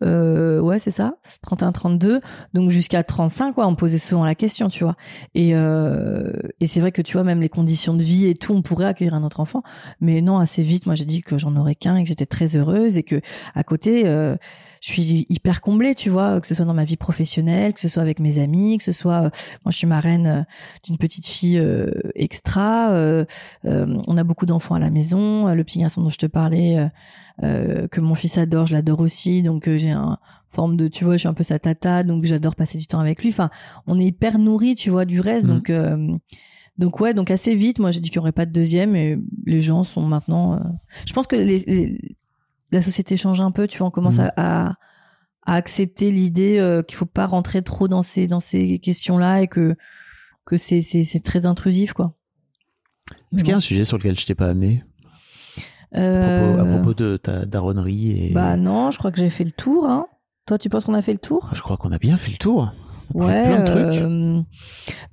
[SPEAKER 1] euh, ouais c'est ça. 31 32 donc jusqu'à 35 quoi on posait souvent la question tu vois. Et euh, et c'est vrai que tu vois même les conditions de vie et tout on pourrait accueillir un autre enfant. Mais non assez vite moi j'ai dit que j'en aurais qu'un et que j'étais très heureuse et que à côté euh, je suis hyper comblée tu vois que ce soit dans ma vie professionnelle que ce soit avec mes amis que ce soit euh, moi je suis marraine euh, d'une petite fille euh, extra euh, euh, on a beaucoup d'enfants à la maison le petit garçon dont je te parlais que mon fils adore je l'adore aussi donc euh, j'ai un forme de tu vois je suis un peu sa tata donc j'adore passer du temps avec lui. Enfin on est hyper nourri tu vois du reste donc euh, donc ouais donc assez vite moi j'ai dit qu'il n'y aurait pas de deuxième et les gens sont maintenant euh, je pense que les, les- la société change un peu tu vois on commence
[SPEAKER 4] Mhm.
[SPEAKER 1] à, à à accepter l'idée euh, qu'il faut pas rentrer trop dans ces dans ces questions là et que que c'est c'est c'est très intrusif quoi
[SPEAKER 4] Est-ce qu'il y a un sujet sur lequel je t'ai pas amené? À propos, à
[SPEAKER 1] Euh,
[SPEAKER 4] propos de ta daronnerie et...
[SPEAKER 1] bah non je crois que j'ai fait le tour hein toi tu penses qu'on a fait le tour?
[SPEAKER 4] Je crois qu'on a bien fait le tour. On
[SPEAKER 1] Ouais.
[SPEAKER 4] plein de trucs.
[SPEAKER 1] euh,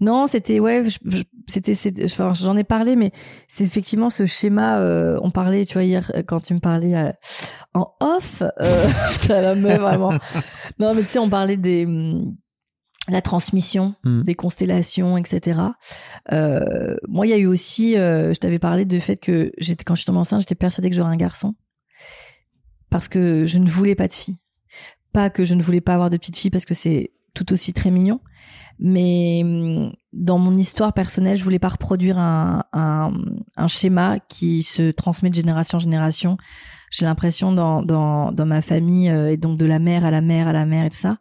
[SPEAKER 1] non, c'était ouais, je- je- c'était, enfin, j'en ai parlé, mais c'est effectivement ce schéma. euh, on parlait, tu vois hier euh, quand tu me parlais euh, en off, euh, (laughs) ça la meuf vraiment. Non, mais tu sais, on parlait des la transmission,
[SPEAKER 4] Mm.
[SPEAKER 1] des constellations, etc. Moi, il y a eu aussi, je t'avais parlé du fait que j'étais quand je suis tombée enceinte, j'étais persuadée que j'aurais un garçon parce que je ne voulais pas de fille. Pas que je ne voulais pas avoir de petite fille parce que c'est tout aussi très mignon, mais hum, dans mon histoire personnelle, je voulais pas reproduire un, un, un schéma qui se transmet de génération en génération. J'ai l'impression dans, dans, dans ma famille euh, et donc de la mère à la mère à la mère et tout ça.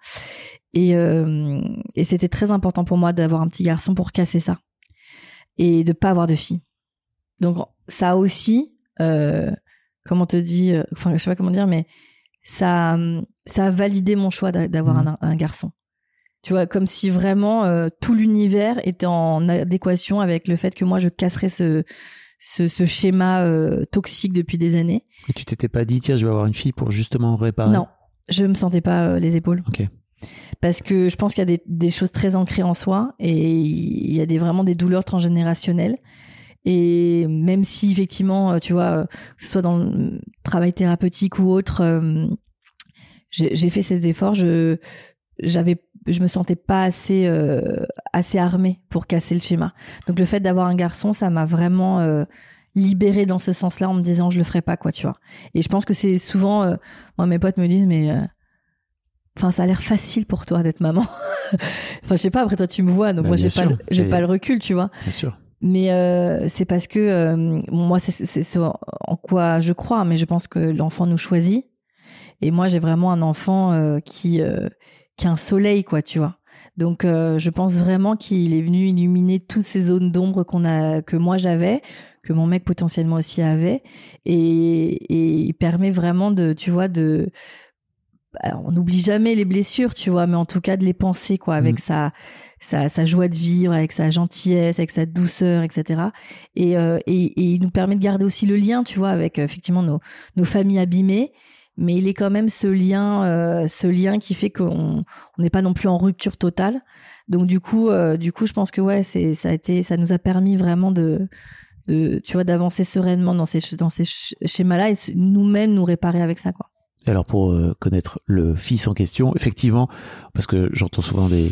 [SPEAKER 1] Et, euh, et c'était très important pour moi d'avoir un petit garçon pour casser ça et de pas avoir de fille. Donc ça aussi, euh, comment te dit, euh, enfin je sais pas comment dire, mais ça, hum, ça a validé mon choix d'a- d'avoir
[SPEAKER 4] Mhm.
[SPEAKER 1] un, un garçon. Tu vois, comme si vraiment euh, tout l'univers était en adéquation avec le fait que moi je casserais ce, ce, ce schéma euh, toxique depuis des années.
[SPEAKER 4] Et tu t'étais pas dit, tiens, je vais avoir une fille pour justement réparer
[SPEAKER 1] Non, je me sentais pas euh, les épaules.
[SPEAKER 4] Ok.
[SPEAKER 1] Parce que je pense qu'il y a des, des choses très ancrées en soi et il y a des, vraiment des douleurs transgénérationnelles. Et même si effectivement, euh, tu vois, euh, que ce soit dans le travail thérapeutique ou autre, j'ai j'ai fait ces efforts. Je j'avais, je me sentais pas assez euh, assez armée pour casser le schéma. Donc le fait d'avoir un garçon, ça m'a vraiment euh, libérée dans ce sens-là en me disant je le ferai pas quoi, tu vois. Et je pense que c'est souvent, euh, moi mes potes me disent mais euh, Enfin, ça a l'air facile pour toi d'être maman. (laughs) enfin, je sais pas. Après, toi, tu me vois, donc
[SPEAKER 4] Bah,
[SPEAKER 1] moi, j'ai pas, j'ai pas le recul, tu vois.
[SPEAKER 4] Bien sûr.
[SPEAKER 1] Mais euh, c'est parce que euh, moi, c'est c'est ce en quoi je crois, mais je pense que l'enfant nous choisit. Et moi, j'ai vraiment un enfant euh, qui euh, qui a un soleil, quoi, tu vois. Donc, euh, je pense vraiment qu'il est venu illuminer toutes ces zones d'ombre qu'on a, que moi j'avais, que mon mec potentiellement aussi avait, et, et il permet vraiment de, tu vois, de alors, on n'oublie jamais les blessures, tu vois, mais en tout cas de les penser, quoi, avec
[SPEAKER 4] Mm.
[SPEAKER 1] sa, sa, sa joie de vivre, avec sa gentillesse, avec sa douceur, etc. Et, euh, et, et il nous permet de garder aussi le lien, tu vois, avec euh, effectivement nos, nos familles abîmées. Mais il est quand même ce lien, euh, ce lien qui fait qu'on on n'est pas non plus en rupture totale. Donc du coup, euh, du coup, je pense que ouais, c'est ça a été, ça nous a permis vraiment de, tu vois, d'avancer sereinement dans ces dans ces sch- schémas-là et nous-mêmes nous réparer avec ça, quoi.
[SPEAKER 4] Alors pour euh, connaître le fils en question, effectivement, parce que j'entends souvent des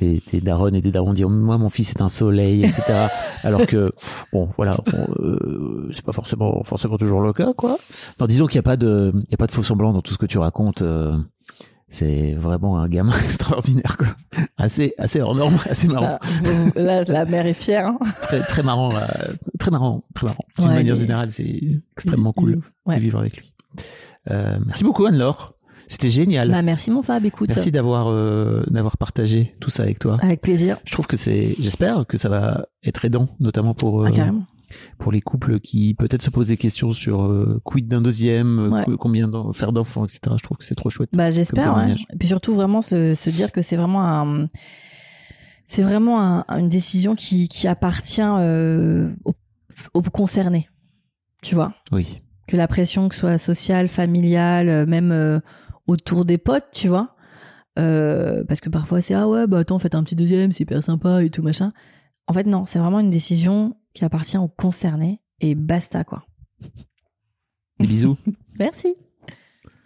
[SPEAKER 4] des, des darons et des darons dire moi mon fils est un soleil etc (laughs) alors que bon voilà bon, euh, c'est pas forcément forcément toujours le cas quoi non disons qu'il n'y a pas de il y a pas de faux semblant dans tout ce que tu racontes euh, c'est vraiment un gamin (laughs) extraordinaire quoi assez assez hors norme (laughs) assez marrant
[SPEAKER 1] Là, là, la mère est fière. hein.
[SPEAKER 4] très très marrant euh, très marrant très marrant d'une
[SPEAKER 1] Ouais,
[SPEAKER 4] manière générale c'est extrêmement cool.
[SPEAKER 1] Ouais.
[SPEAKER 4] de vivre avec lui euh, merci beaucoup Anne-Laure c'était génial
[SPEAKER 1] Bah merci mon Fab, écoute.
[SPEAKER 4] Merci d'avoir euh, d'avoir partagé tout ça avec toi.
[SPEAKER 1] Avec plaisir.
[SPEAKER 4] Je trouve que c'est, j'espère que ça va être aidant, notamment pour euh,
[SPEAKER 1] Ah,
[SPEAKER 4] pour les couples qui peut-être se posent des questions sur euh, quid d'un deuxième, euh,
[SPEAKER 1] Ouais.
[SPEAKER 4] combien faire d'enfants, etc. Je trouve que c'est trop chouette.
[SPEAKER 1] Bah j'espère. Ouais. Et puis surtout vraiment se, se dire que c'est vraiment un, c'est vraiment un- une décision qui, qui appartient aux, aux concernés. Tu vois,
[SPEAKER 4] Oui.
[SPEAKER 1] que la pression que ce soit sociale, familiale, même euh, autour des potes, tu vois. Euh, parce que parfois c'est ah ouais bah attends faites un petit deuxième c'est hyper sympa et tout machin. En fait non c'est vraiment une décision qui appartient aux concernés et basta quoi.
[SPEAKER 4] Des bisous. (laughs)
[SPEAKER 1] Merci.